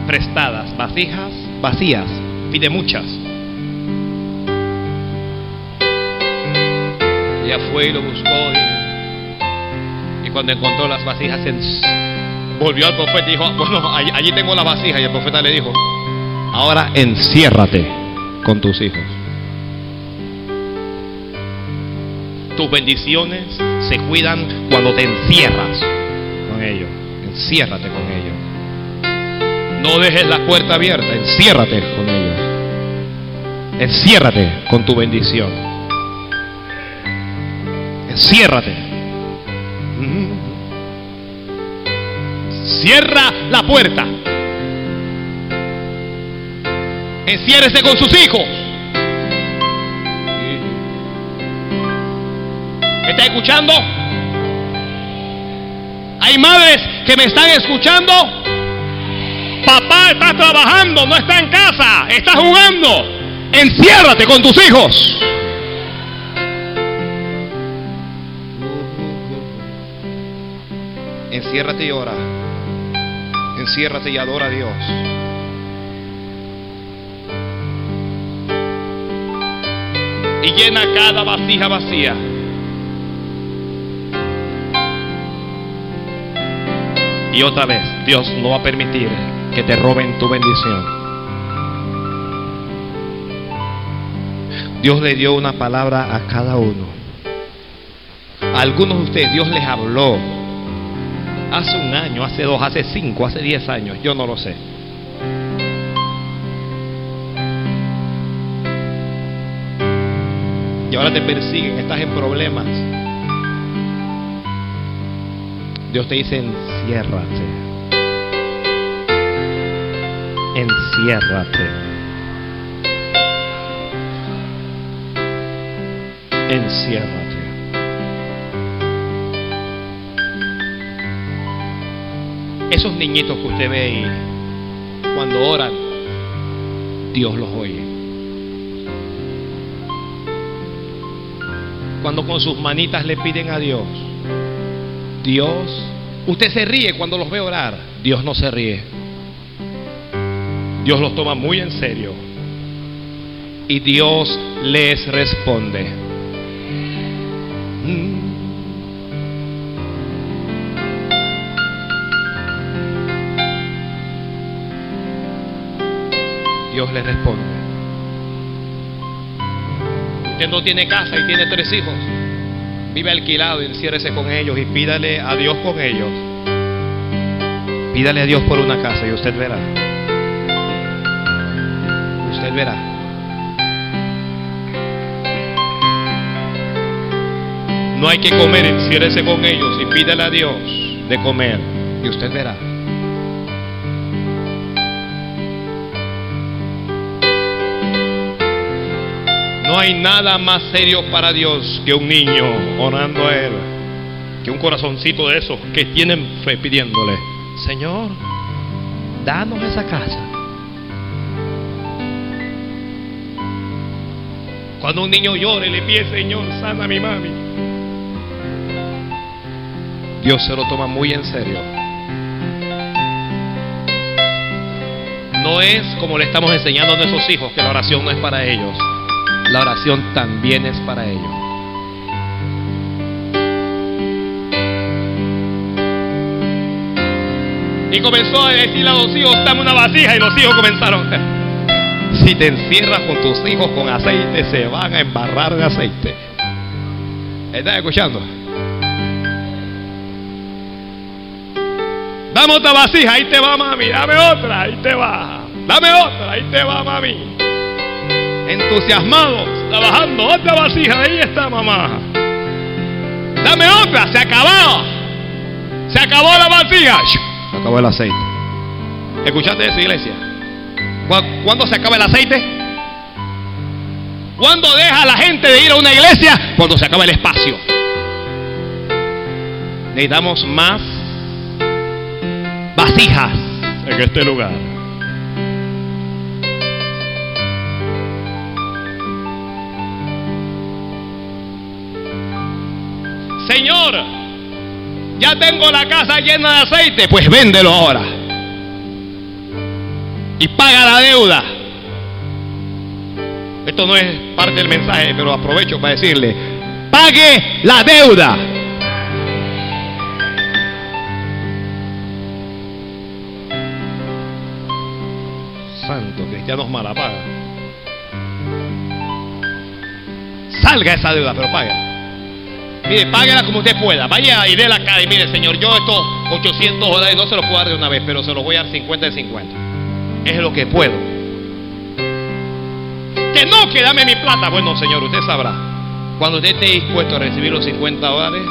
prestadas, vasijas vacías, pide muchas. Ella fue y lo buscó y, y cuando encontró las vasijas volvió al profeta y dijo, bueno, allí, allí tengo las vasijas y el profeta le dijo, ahora enciérrate con tus hijos. Tus bendiciones se cuidan cuando te encierras con ellos. Enciérrate con ellos. No dejes la puerta abierta, enciérrate con ellos. Enciérrate con tu bendición. Enciérrate. Cierra la puerta. Enciérrese con sus hijos. está escuchando? Hay madres que me están escuchando. Papá está trabajando, no está en casa, está jugando. Enciérrate con tus hijos. Enciérrate y ora. Enciérrate y adora a Dios. Y llena cada vasija vacía. Y otra vez, Dios no va a permitir que te roben tu bendición. Dios le dio una palabra a cada uno. A algunos de ustedes Dios les habló hace un año, hace dos, hace cinco, hace diez años, yo no lo sé. Y ahora te persiguen, estás en problemas. Dios te dice, enciérrate. Enciérrate. Enciérrate. Esos niñitos que usted ve y cuando oran, Dios los oye. Cuando con sus manitas le piden a Dios, Dios, usted se ríe cuando los ve orar. Dios no se ríe. Dios los toma muy en serio. Y Dios les responde. Dios les responde. Usted no tiene casa y tiene tres hijos. Vive alquilado enciérrese con ellos y pídale a Dios con ellos. Pídale a Dios por una casa y usted verá. Verá. No hay que comer, enciérrese con ellos y pídale a Dios de comer y usted verá. No hay nada más serio para Dios que un niño orando a Él, que un corazoncito de esos que tienen fe pidiéndole, Señor, danos esa casa. Cuando un niño llore, le pide, Señor, sana a mi mami. Dios se lo toma muy en serio. No es como le estamos enseñando a nuestros hijos que la oración no es para ellos la oración también es para ellos. Y comenzó a decirle a los hijos, dame una vasija. Y los hijos comenzaron, si te encierras con tus hijos con aceite, se van a embarrar de aceite. ¿Estás escuchando? Dame otra vasija, ahí te va mami. Dame otra, ahí te va. Dame otra, ahí te va mami entusiasmados, trabajando. Otra vasija, ahí está mamá. Dame otra, se acabó. Se acabó la vasija. Se acabó el aceite. ¿Escuchaste eso, iglesia? ¿Cuándo se acaba el aceite? ¿Cuándo deja la gente de ir a una iglesia? Cuando se acaba el espacio. Necesitamos más vasijas en este lugar. Señor, ya tengo la casa llena de aceite, pues véndelo ahora. Y paga la deuda. Esto no es parte del mensaje, pero aprovecho para decirle, pague la deuda. Santo, cristianos malapaga. Salga esa deuda, pero pague. Mire, páguela como usted pueda. Vaya y dé la cara y mire, Señor, yo estos 800 dólares no se los puedo dar de una vez, pero se los voy a dar 50 de 50. Es lo que puedo. Que no, que dame mi plata. Bueno, Señor, usted sabrá. Cuando usted esté dispuesto a recibir los 50 dólares,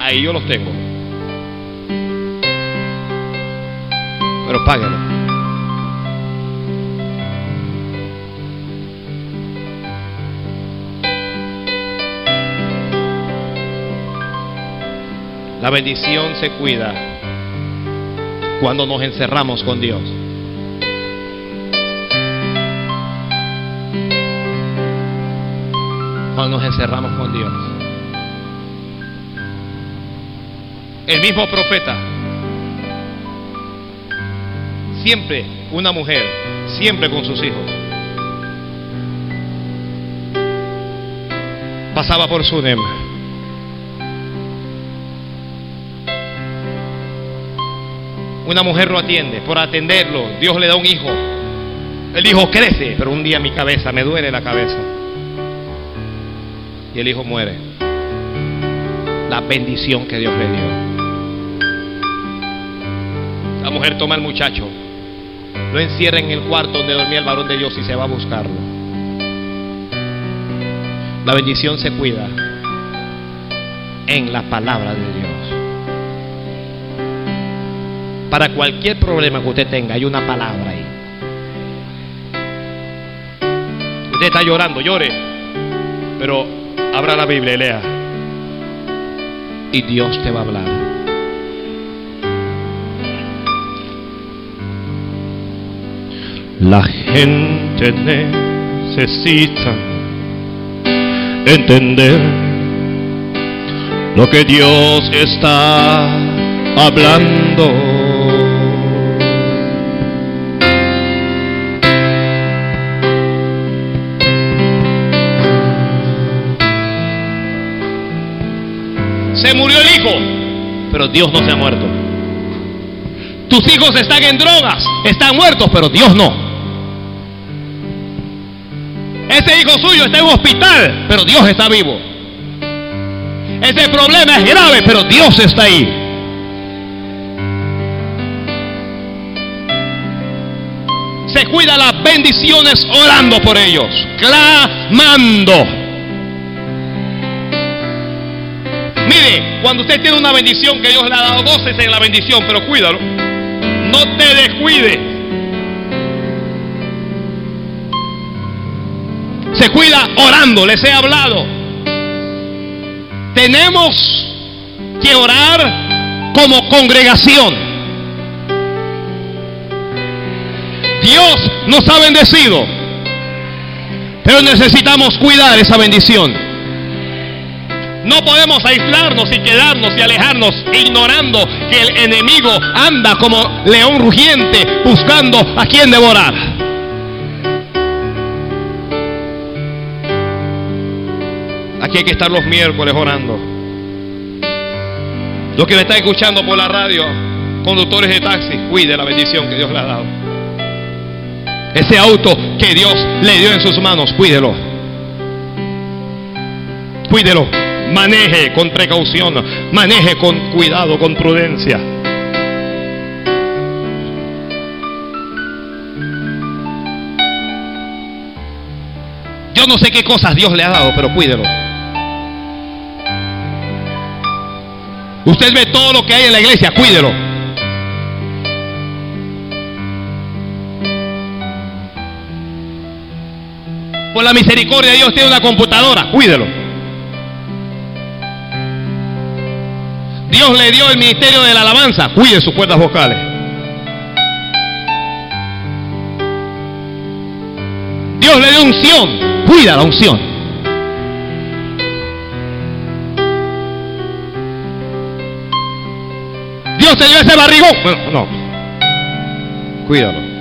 ahí yo los tengo. Pero páguelo. La bendición se cuida cuando nos encerramos con Dios. Cuando nos encerramos con Dios. El mismo profeta, siempre una mujer, siempre con sus hijos, pasaba por su nema Una mujer lo atiende, por atenderlo, Dios le da un hijo. El hijo crece, pero un día mi cabeza, me duele la cabeza. Y el hijo muere. La bendición que Dios le dio. La mujer toma al muchacho, lo encierra en el cuarto donde dormía el varón de Dios y se va a buscarlo. La bendición se cuida en la palabra de Dios. Para cualquier problema que usted tenga, hay una palabra ahí. Usted está llorando, llore. Pero abra la Biblia y lea. Y Dios te va a hablar. La gente necesita entender lo que Dios está hablando. Dios no se ha muerto. Tus hijos están en drogas, están muertos, pero Dios no. Ese hijo suyo está en un hospital, pero Dios está vivo. Ese problema es grave, pero Dios está ahí. Se cuida las bendiciones orando por ellos, clamando. Cuando usted tiene una bendición que Dios le ha dado, gócese en la bendición, pero cuídalo. No te descuide. Se cuida orando, les he hablado. Tenemos que orar como congregación. Dios nos ha bendecido, pero necesitamos cuidar esa bendición. No podemos aislarnos y quedarnos y alejarnos ignorando que el enemigo anda como león rugiente buscando a quien devorar. Aquí hay que estar los miércoles orando. Los que me están escuchando por la radio, conductores de taxi, cuide la bendición que Dios le ha dado. Ese auto que Dios le dio en sus manos, cuídelo. Cuídelo. Maneje con precaución, maneje con cuidado, con prudencia. Yo no sé qué cosas Dios le ha dado, pero cuídelo. Usted ve todo lo que hay en la iglesia, cuídelo. Por la misericordia de Dios tiene una computadora, cuídelo. Dios le dio el ministerio de la alabanza, cuide sus cuerdas vocales. Dios le dio unción, cuida la unción. Dios te dio ese barrigón. Bueno, no. Cuídalo.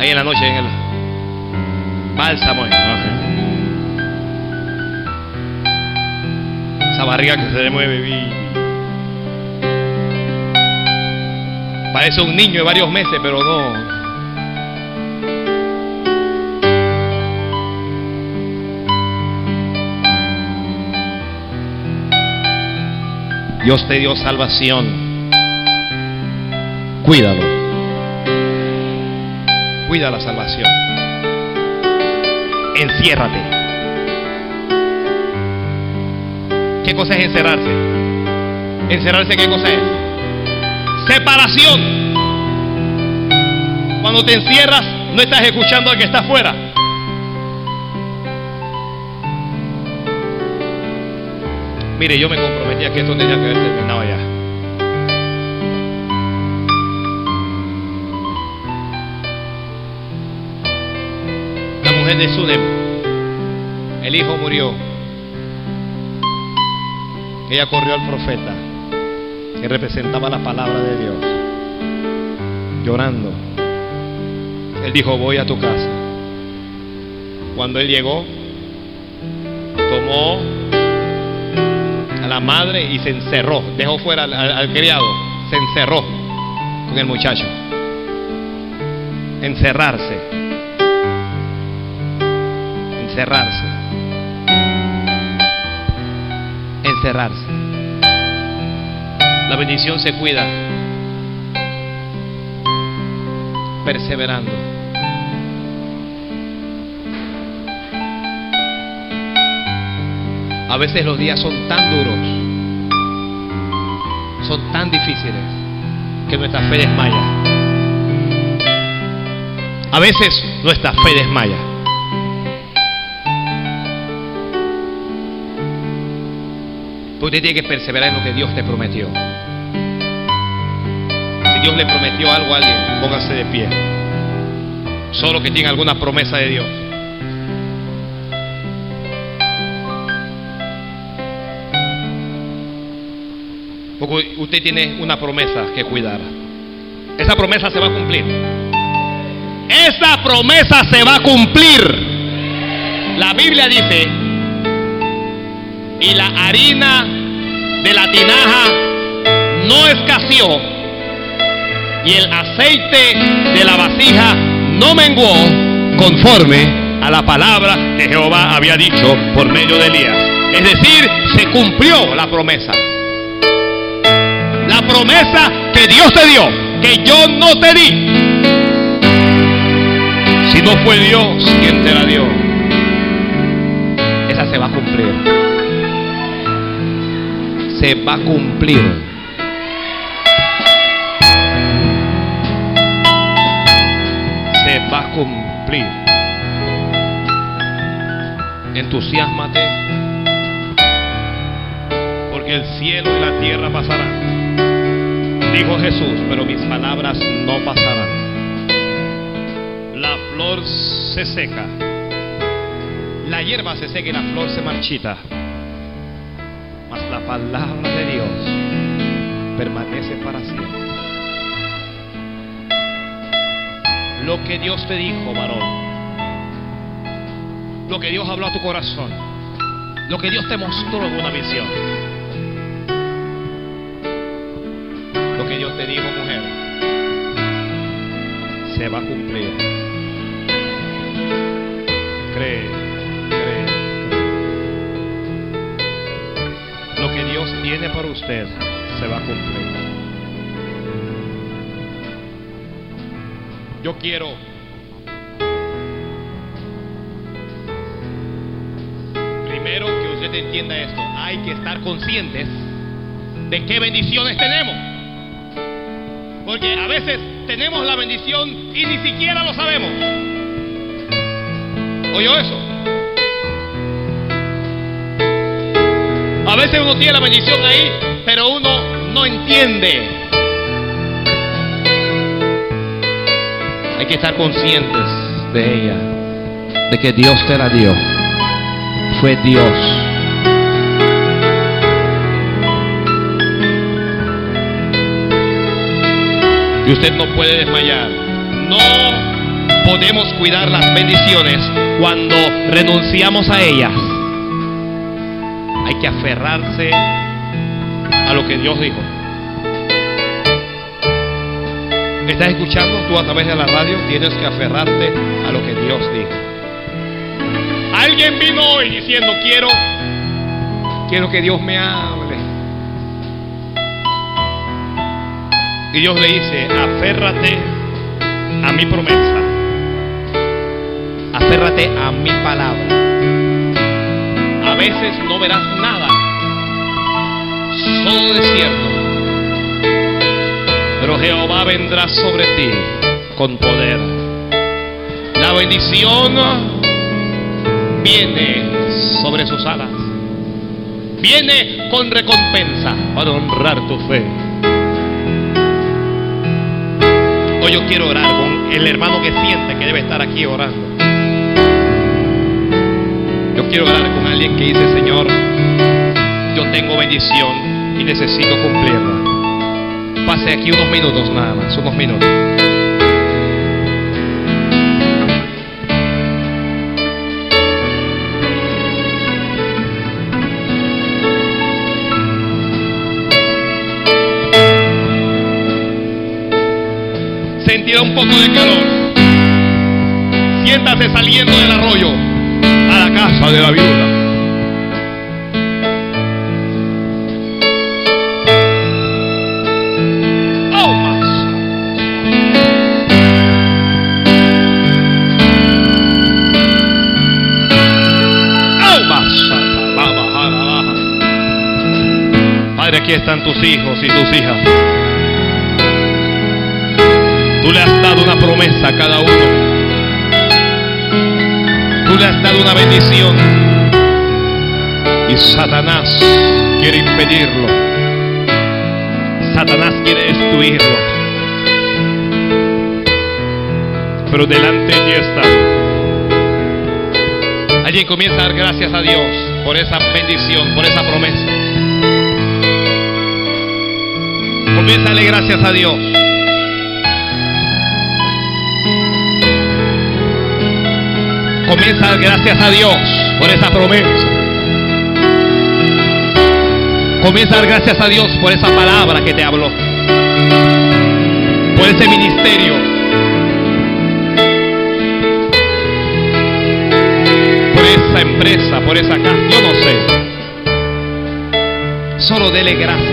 ahí en la noche en el bálsamo. Esa barriga que se le mueve. vi. Parece un niño de varios meses, pero no. Dios te dio salvación. Cuídalo. Cuida la salvación. Enciérrate. ¿Qué cosa es encerrarse? ¿Encerrarse qué cosa es? Separación. Cuando te encierras, no estás escuchando al que está afuera. Mire, yo me comprometí a que esto tenía que haber terminado ya. La mujer de Sunem, el hijo murió. Ella corrió al profeta, que representaba la palabra de Dios, llorando. Él dijo, voy a tu casa. Cuando él llegó, tomó a la madre y se encerró, dejó fuera al, criado, se encerró con el muchacho. Encerrarse. Encerrarse. Encerrarse. Bendición se cuida. Perseverando. A veces los días son tan duros, son tan difíciles, que nuestra fe desmaya. A veces nuestra fe desmaya. Porque usted tiene que perseverar en lo que Dios te prometió. Dios le prometió algo a alguien, póngase de pie. Solo que tiene alguna promesa de Dios. Porque usted tiene una promesa que cuidar. Esa promesa se va a cumplir. Esa promesa se va a cumplir. La Biblia dice, y la harina de la tinaja no escaseó, y el aceite de la vasija no menguó conforme a la palabra que Jehová había dicho por medio de Elías. Es decir, se cumplió la promesa. La promesa que Dios te dio, que yo no te di. Si no fue Dios quien te la dio, esa se va a cumplir. Se va a cumplir. Entusiasmate, porque el cielo y la tierra pasarán. Dijo Jesús, pero mis palabras no pasarán. La flor se seca, la hierba se seca y la flor se marchita. Mas la palabra de Dios permanece para siempre. Lo que Dios te dijo, varón. Lo que Dios habló a tu corazón. Lo que Dios te mostró en una visión. Lo que Dios te dijo, mujer, se va a cumplir. Cree, cree, cree. Lo que Dios tiene para usted se va a cumplir. Yo quiero entienda esto. Hay que estar conscientes de qué bendiciones tenemos. Porque a veces tenemos la bendición y ni siquiera lo sabemos. ¿Oyó eso? A veces uno tiene la bendición ahí, pero uno no entiende. Hay que estar conscientes de ella, de que Dios te la dio. Fue Dios. Y usted no puede desmayar. No podemos cuidar las bendiciones cuando renunciamos a ellas. Hay que aferrarse a lo que Dios dijo. ¿Estás escuchando tú a través de la radio? Tienes que aferrarte a lo que Dios dijo. Alguien vino hoy diciendo, quiero, quiero que Dios me hable. Y Dios le dice, aférrate a mi promesa. Aférrate a mi palabra. A veces no verás nada. Solo desierto. Pero Jehová vendrá sobre ti con poder. La bendición viene sobre sus alas. Viene con recompensa para honrar tu fe. Hoy yo quiero orar con el hermano que siente que debe estar aquí orando. Yo quiero orar con alguien que dice, Señor, yo tengo bendición y necesito cumplirla. Pase aquí unos minutos nada más, unos minutos. Sentirá un poco de calor. Siéntase saliendo del arroyo a la casa de la viuda. Aquí están tus hijos y tus hijas. Tú le has dado una promesa a cada uno. Tú le has dado una bendición. Y Satanás quiere impedirlo. Satanás quiere destruirlo. Pero delante de está. Alguien comienza a dar gracias a Dios por esa bendición, por esa promesa. Comienza a darle gracias a Dios. Comienza gracias a Dios por esa promesa. Comienza a dar gracias a Dios por esa palabra que te habló. Por ese ministerio. Por esa empresa, por esa casa. Yo no sé. Solo dele gracias.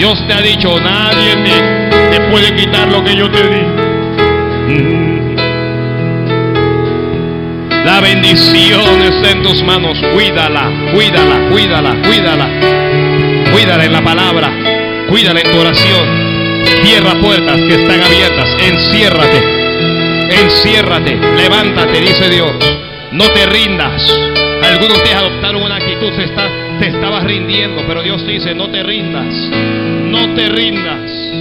Dios te ha dicho, nadie te, te puede quitar lo que yo te di. La bendición está en tus manos. Cuídala, cuídala, cuídala, cuídala. Cuídala en la palabra. Cuídala en tu oración. Cierra puertas que están abiertas. Enciérrate. Enciérrate. Levántate, dice Dios. No te rindas. Algunos te adoptaron una actitud, te estabas rindiendo, pero Dios dice, no te rindas. No te rindas.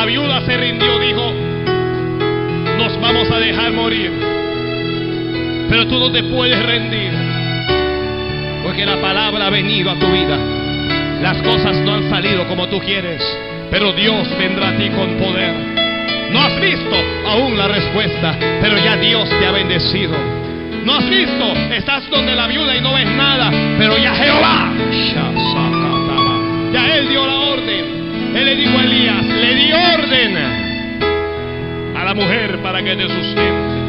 La viuda se rindió, dijo, nos vamos a dejar morir. Pero tú no te puedes rendir. Porque la palabra ha venido a tu vida. Las cosas no han salido como tú quieres. Pero Dios vendrá a ti con poder. No has visto aún la respuesta. Pero ya Dios te ha bendecido. No has visto. Estás donde la viuda y no ves nada. Pero ya Jehová. Ya Él dio la orden. Él le dijo a Elías, le di orden a la mujer para que te sustente.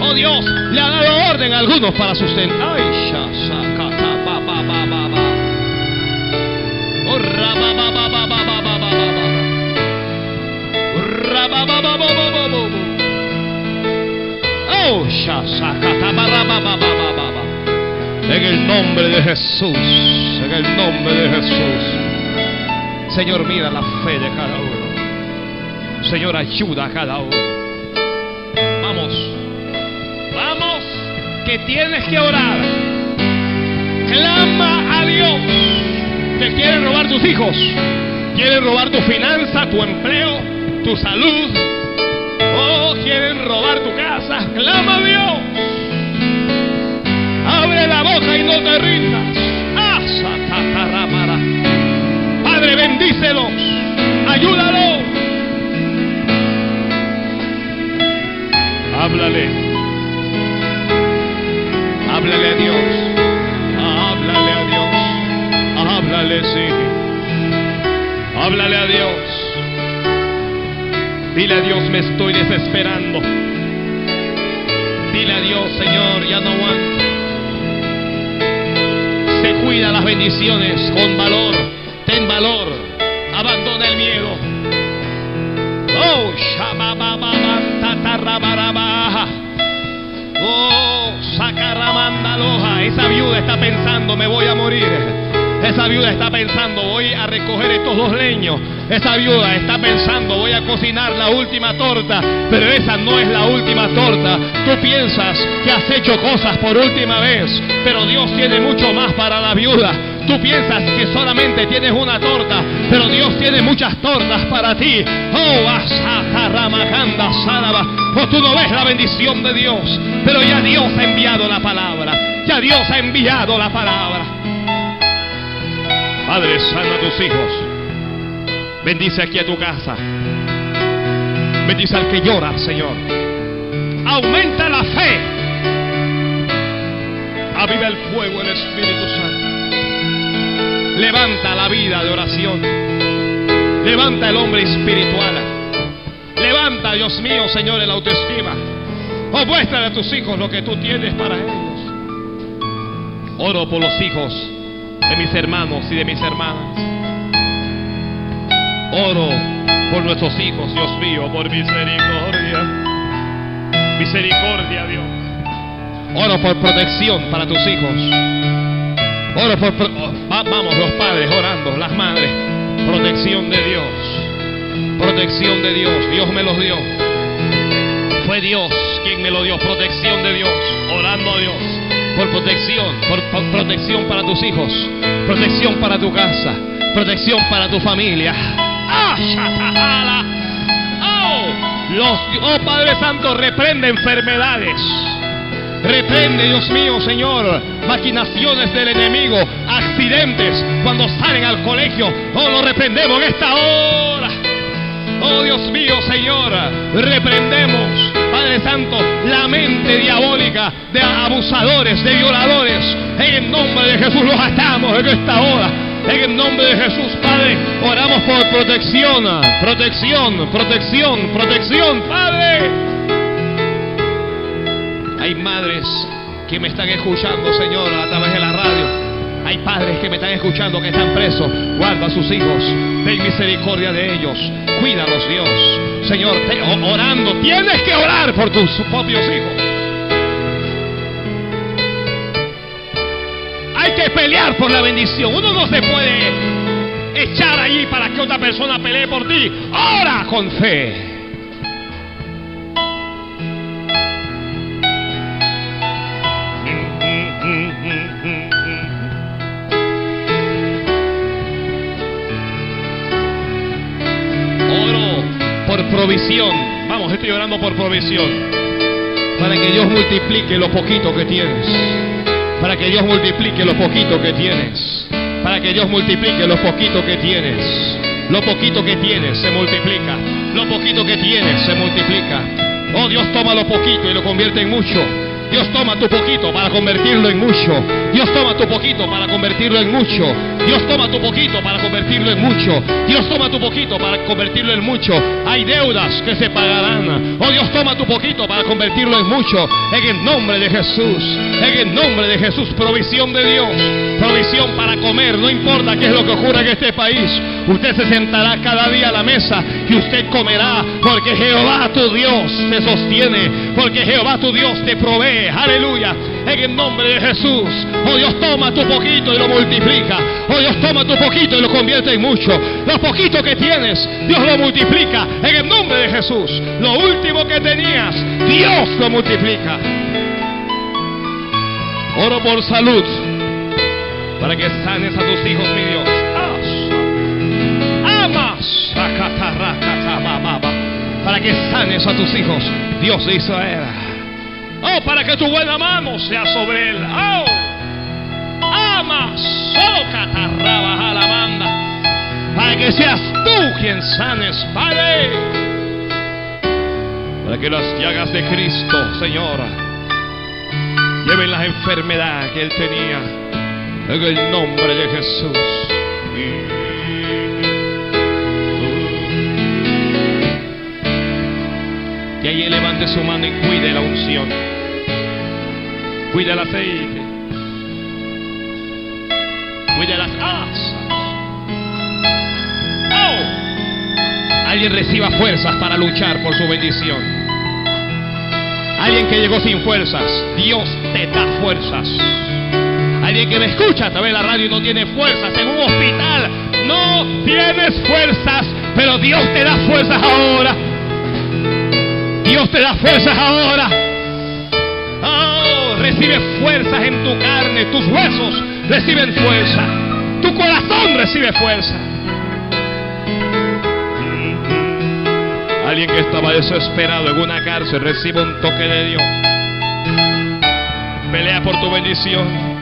Oh Dios, le ha dado orden a algunos para sustentar. Ay, En el nombre de Jesús, en el nombre de Jesús. Señor, mira la fe de cada uno. Señor, ayuda a cada uno. Vamos, vamos, que tienes que orar. Clama a Dios. Te quieren robar tus hijos, quieren robar tu finanza, tu empleo, tu salud. Oh, quieren robar tu casa. Clama a Dios. Abre la boca y no te rindas. Háblale. Háblale a Dios. Háblale a Dios. Háblale, sí. Háblale a Dios. Dile a Dios, me estoy desesperando. Dile a Dios, Señor, ya no aguanto. Se cuida las bendiciones con valor. Ten valor. Abandona el miedo. Oh, shabababa, tatarabara. Esa viuda está pensando, me voy a morir. Esa viuda está pensando, voy a recoger estos dos leños. Esa viuda está pensando, voy a cocinar la última torta. Pero esa no es la última torta. Tú piensas que has hecho cosas por última vez. Pero Dios tiene mucho más para la viuda. Tú piensas que solamente tienes una torta, pero Dios tiene muchas tortas para ti. Oh, asajaramaganda saraba. Oh, tú no ves la bendición de Dios, pero ya Dios ha enviado la palabra. Dios ha enviado la palabra. Padre, sana a tus hijos. Bendice aquí a tu casa. Bendice al que llora, Señor. Aumenta la fe. Aviva el fuego del Espíritu Santo. Levanta la vida de oración. Levanta el hombre espiritual. Levanta, Dios mío, Señor, el autoestima. O muéstrale a tus hijos lo que tú tienes para ellos. Oro por los hijos de mis hermanos y de mis hermanas. Oro por nuestros hijos, Dios mío, por misericordia. Misericordia, Dios. Oro por protección para tus hijos. Oro por... oh, va- vamos, los padres orando, las madres. Protección de Dios. Protección de Dios. Dios me los dio. Fue Dios quien me lo dio. Protección de Dios. Orando a Dios. Por protección. Por, protección para tus hijos. Protección para tu casa. Protección para tu familia. ¡Ah! Los, oh Padre Santo, reprende enfermedades. Reprende, Dios mío, Señor, maquinaciones del enemigo, accidentes cuando salen al colegio. Oh, lo reprendemos en esta hora. Oh, Dios mío, Señor, reprendemos, Santo, la mente diabólica de abusadores, de violadores. En el nombre de Jesús los atamos en esta hora. En el nombre de Jesús, Padre, oramos por protección, protección, protección, protección, Padre. Hay madres que me están escuchando, Señor, a través de la radio. Hay padres que me están escuchando que están presos. Guarda a sus hijos. Ten misericordia de ellos. Cuídalos, Dios. Señor, orando. Tienes que orar por tus propios hijos. Hay que pelear por la bendición. Uno no se puede echar allí para que otra persona pelee por ti. Ora con fe. Provisión. Vamos, estoy orando por provisión. Para que Dios multiplique lo poquito que tienes. Para que Dios multiplique lo poquito que tienes. Para que Dios multiplique lo poquito que tienes. Lo poquito que tienes se multiplica. Lo poquito que tienes se multiplica. Oh Dios toma lo poquito y lo convierte en mucho. Dios toma tu poquito para convertirlo en mucho. Dios toma tu poquito para convertirlo en mucho. Dios toma tu poquito para convertirlo en mucho. Dios toma tu poquito para convertirlo en mucho. Hay deudas que se pagarán. Oh Dios toma tu poquito para convertirlo en mucho. En el nombre de Jesús. En el nombre de Jesús. Provisión de Dios. Provisión para comer. No importa qué es lo que ocurra en este país. Usted se sentará cada día a la mesa y usted comerá. Porque Jehová tu Dios te sostiene. Porque Jehová tu Dios te provee. Aleluya. En el nombre de Jesús. Oh Dios toma tu poquito y lo multiplica. Oh Dios toma tu poquito y lo convierte en mucho. Lo poquito que tienes, Dios lo multiplica. En el nombre de Jesús. Lo último que tenías, Dios lo multiplica. Oro por salud. Para que sanes a tus hijos, mi Dios. Para que sanes a tus hijos, Dios de Israel. Oh, para que tu buena mano sea sobre él. Oh, amas. Oh, la banda. Para que seas tú quien sanes, Padre. Para que las llagas de Cristo, Señor, lleven la enfermedad que él tenía en el nombre de Jesús. Que allí levante su mano y cuide la unción. Cuide el aceite. Cuide las asas. ¡Oh! Alguien reciba fuerzas para luchar por su bendición. Alguien que llegó sin fuerzas, Dios te da fuerzas. Alguien que me escucha a través de la radio no tiene fuerzas en un hospital, no tienes fuerzas, pero Dios te da fuerzas ahora. Dios te da fuerzas ahora. Oh, recibe fuerzas en tu carne, tus huesos reciben fuerza, tu corazón recibe fuerza. Alguien que estaba desesperado en una cárcel recibe un toque de Dios. Pelea por tu bendición.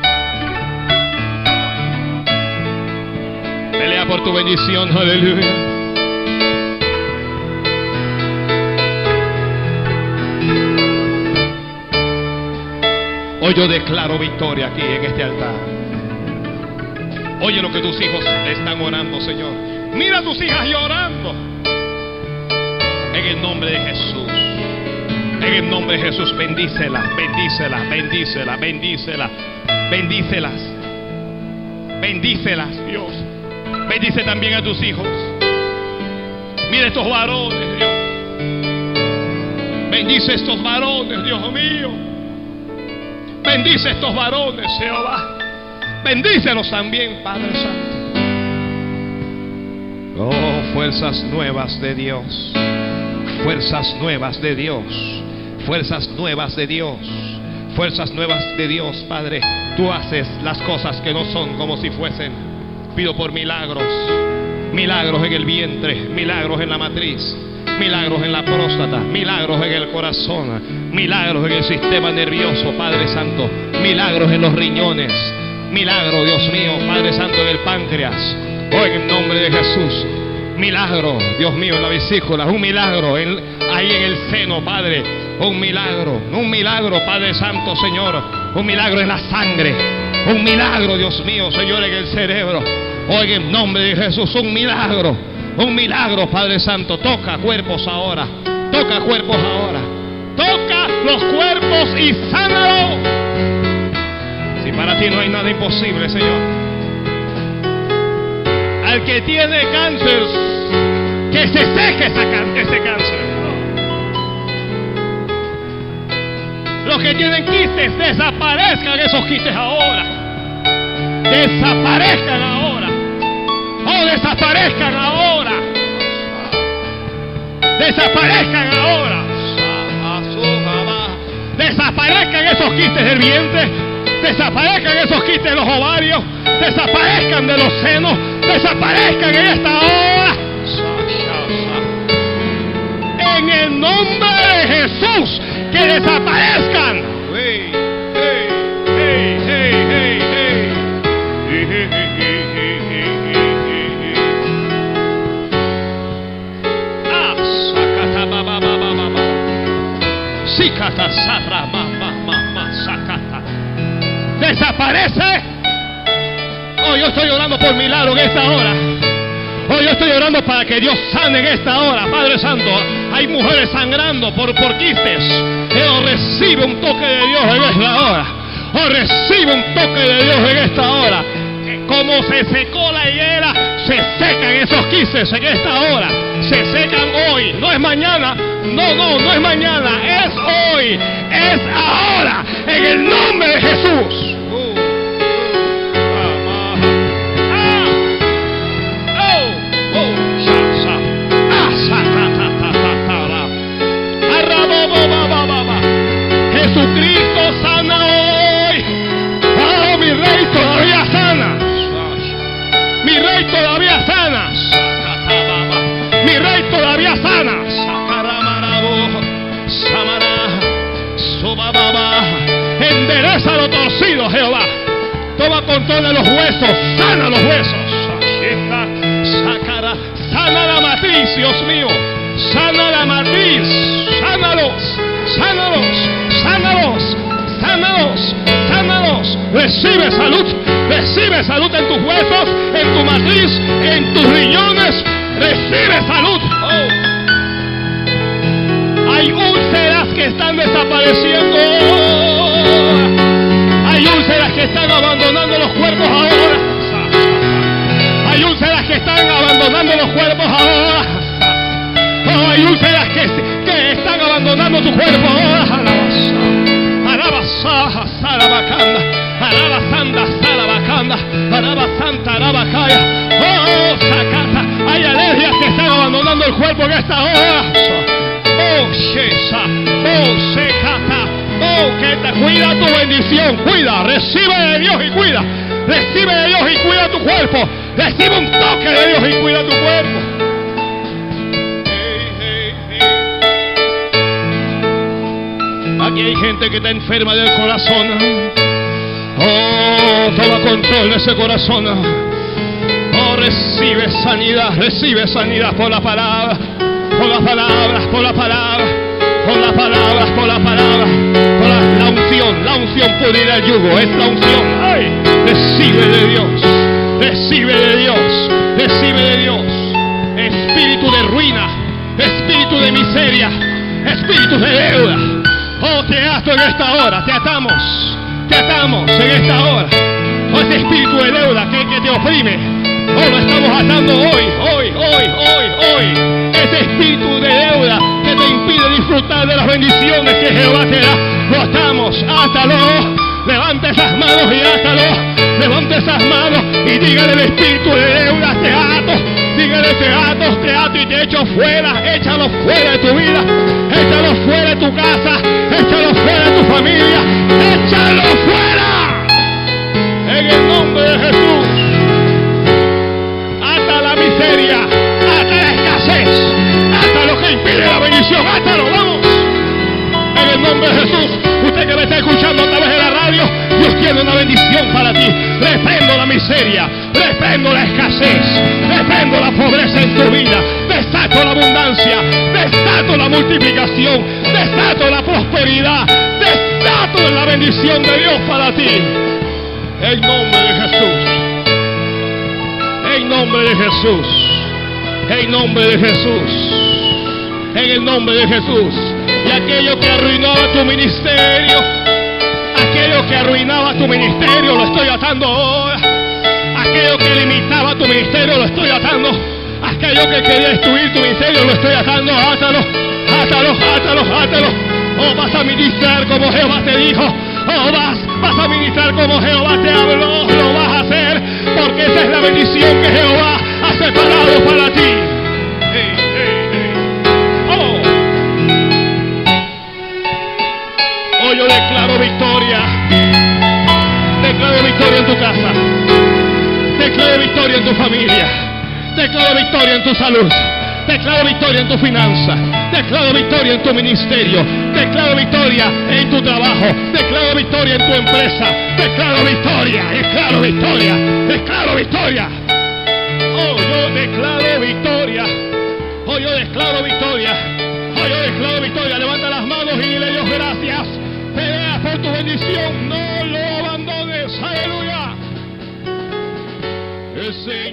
Por tu bendición, aleluya. Hoy yo declaro victoria aquí en este altar. Oye lo que tus hijos están orando, Señor. Mira a tus hijas llorando. En el nombre de Jesús. En el nombre de Jesús, bendícelas, bendícelas, bendícelas, bendícelas, bendícelas. Bendícelas, Dios. Bendice también a tus hijos. Mira estos varones, Dios. Bendice estos varones, Dios mío. Bendice estos varones, Jehová. Bendícelos también, Padre Santo. Oh, fuerzas nuevas de Dios. Fuerzas nuevas de Dios. Fuerzas nuevas de Dios. Fuerzas nuevas de Dios, Padre. Tú haces las cosas que no son como si fuesen. Pido por milagros. Milagros en el vientre. Milagros en la matriz. Milagros en la próstata. Milagros en el corazón. Milagros en el sistema nervioso, Padre Santo. Milagros en los riñones. Milagro, Dios mío, Padre Santo, en el páncreas. Hoy en nombre de Jesús. Milagro, Dios mío, en la vesícula. Un milagro ahí en el seno, Padre. Un milagro. Un milagro, Padre Santo, Señor. Un milagro en la sangre. Un milagro, Dios mío, Señor, en el cerebro. Hoy en nombre de Jesús, un milagro. Un milagro, Padre Santo. Toca cuerpos ahora. Toca cuerpos ahora. Toca los cuerpos y sánalo. Si para ti no hay nada imposible, Señor. Al que tiene cáncer, que se seque ese cáncer. Los que tienen quistes, desaparezcan esos quistes ahora. Desaparezcan ahora. Oh, desaparezcan ahora. Desaparezcan ahora. Desaparezcan esos quistes del vientre. Desaparezcan esos quistes de los ovarios. Desaparezcan de los senos. Desaparezcan en esta hora. En el nombre de Jesús. Que desaparezcan. Desaparece. Oh, yo estoy orando por milagro en esta hora. Oh, yo estoy orando para que Dios sane en esta hora, Padre Santo. Hay mujeres sangrando por, por quistes. Oh, recibe un toque de Dios en esta hora. Oh, recibe un toque de Dios en esta hora. Como se secó la higuera, se secan esos quistes en esta hora. Se secan hoy. No es mañana. No, no, no es mañana. Es hoy. Es ahora. En el nombre de Jesús. Toma control de los huesos. Sana los huesos. Sacara. Sana la matriz, Dios mío. Sana la matriz. Sánalos. Sánalos. Sánalos. Sánalos. Sánalos. Recibe salud. Recibe salud en tus huesos, en tu matriz, en tus riñones. Recibe salud. Hay úlceras que están desapareciendo. Hay úlceras que están abandonando los cuerpos ahora. Hay úlceras que están abandonando los cuerpos ahora. Oh, hay úlceras que, están abandonando tu cuerpo ahora. Alaba Sarabacanda. Alaba Santa Sarabacanda. Alaba Santa Arabacaya. Oh, Sacata. Hay alergias que están abandonando el cuerpo en esta hora. Oh, Shesa. Oh, Secata. Que te cuida tu bendición. Cuida. Recibe de Dios y cuida. Recibe de Dios y cuida tu cuerpo. Recibe un toque de Dios y cuida tu cuerpo. Aquí hay gente que está enferma del corazón. Oh, toma control de ese corazón. Oh, recibe sanidad, recibe sanidad por la palabra, por las palabras, por la palabra, por las palabras, por la palabra, la unción, la unción pudrirá el yugo, es la unción. Ay, recibe de Dios, recibe de Dios, recibe de Dios. Espíritu de ruina, espíritu de miseria, espíritu de deuda. Oh, te ato en esta hora, te atamos, te atamos en esta hora. Oh, ese espíritu de deuda que, que te oprime. Oh, lo estamos atando átalo. Levante esas manos y átalo. Levante esas manos y dígale el espíritu de deuda, te ato. Dígale, te ato, y te echo fuera. Échalo fuera de tu vida. Échalo fuera de tu casa. Échalo fuera de tu familia. Échalo fuera. En el nombre de Jesús. Ata la miseria. Ata la escasez. Ata lo que impide la bendición. Átalo, vamos. El nombre de Jesús. Usted que me está escuchando a través de la radio, Dios tiene una bendición para ti. Reprendo la miseria, reprendo la escasez, reprendo la pobreza en tu vida, desato la abundancia, desato la multiplicación, desato la prosperidad, desato la bendición de Dios para ti. En nombre de Jesús. En nombre de Jesús. En nombre de Jesús. En el nombre de Jesús. Y aquello que arruinaba tu ministerio, aquello que arruinaba tu ministerio, lo estoy atando ahora. Aquello que limitaba tu ministerio, lo estoy atando. Aquello que quería destruir tu ministerio, lo estoy atando. Átalo, átalo, átalo, átalo. Oh, vas a ministrar como Jehová te dijo. Oh, vas, vas a ministrar como Jehová te habló. Lo vas a hacer porque esa es la bendición que Jehová ha separado para ti. Tu casa. Declaro victoria en tu familia. Declaro victoria en tu salud. Declaro victoria en tu finanza. Declaro victoria en tu ministerio. Declaro victoria en tu trabajo. Declaro victoria en tu empresa. Declaro victoria. Declaro victoria. Declaro victoria. Oh, yo declaro victoria. Oh, yo declaro victoria. Oh, yo declaro victoria. Levanta las manos y dile Dios gracias. Pelea por tu bendición. No lo abandones. Aleluya. El Señor.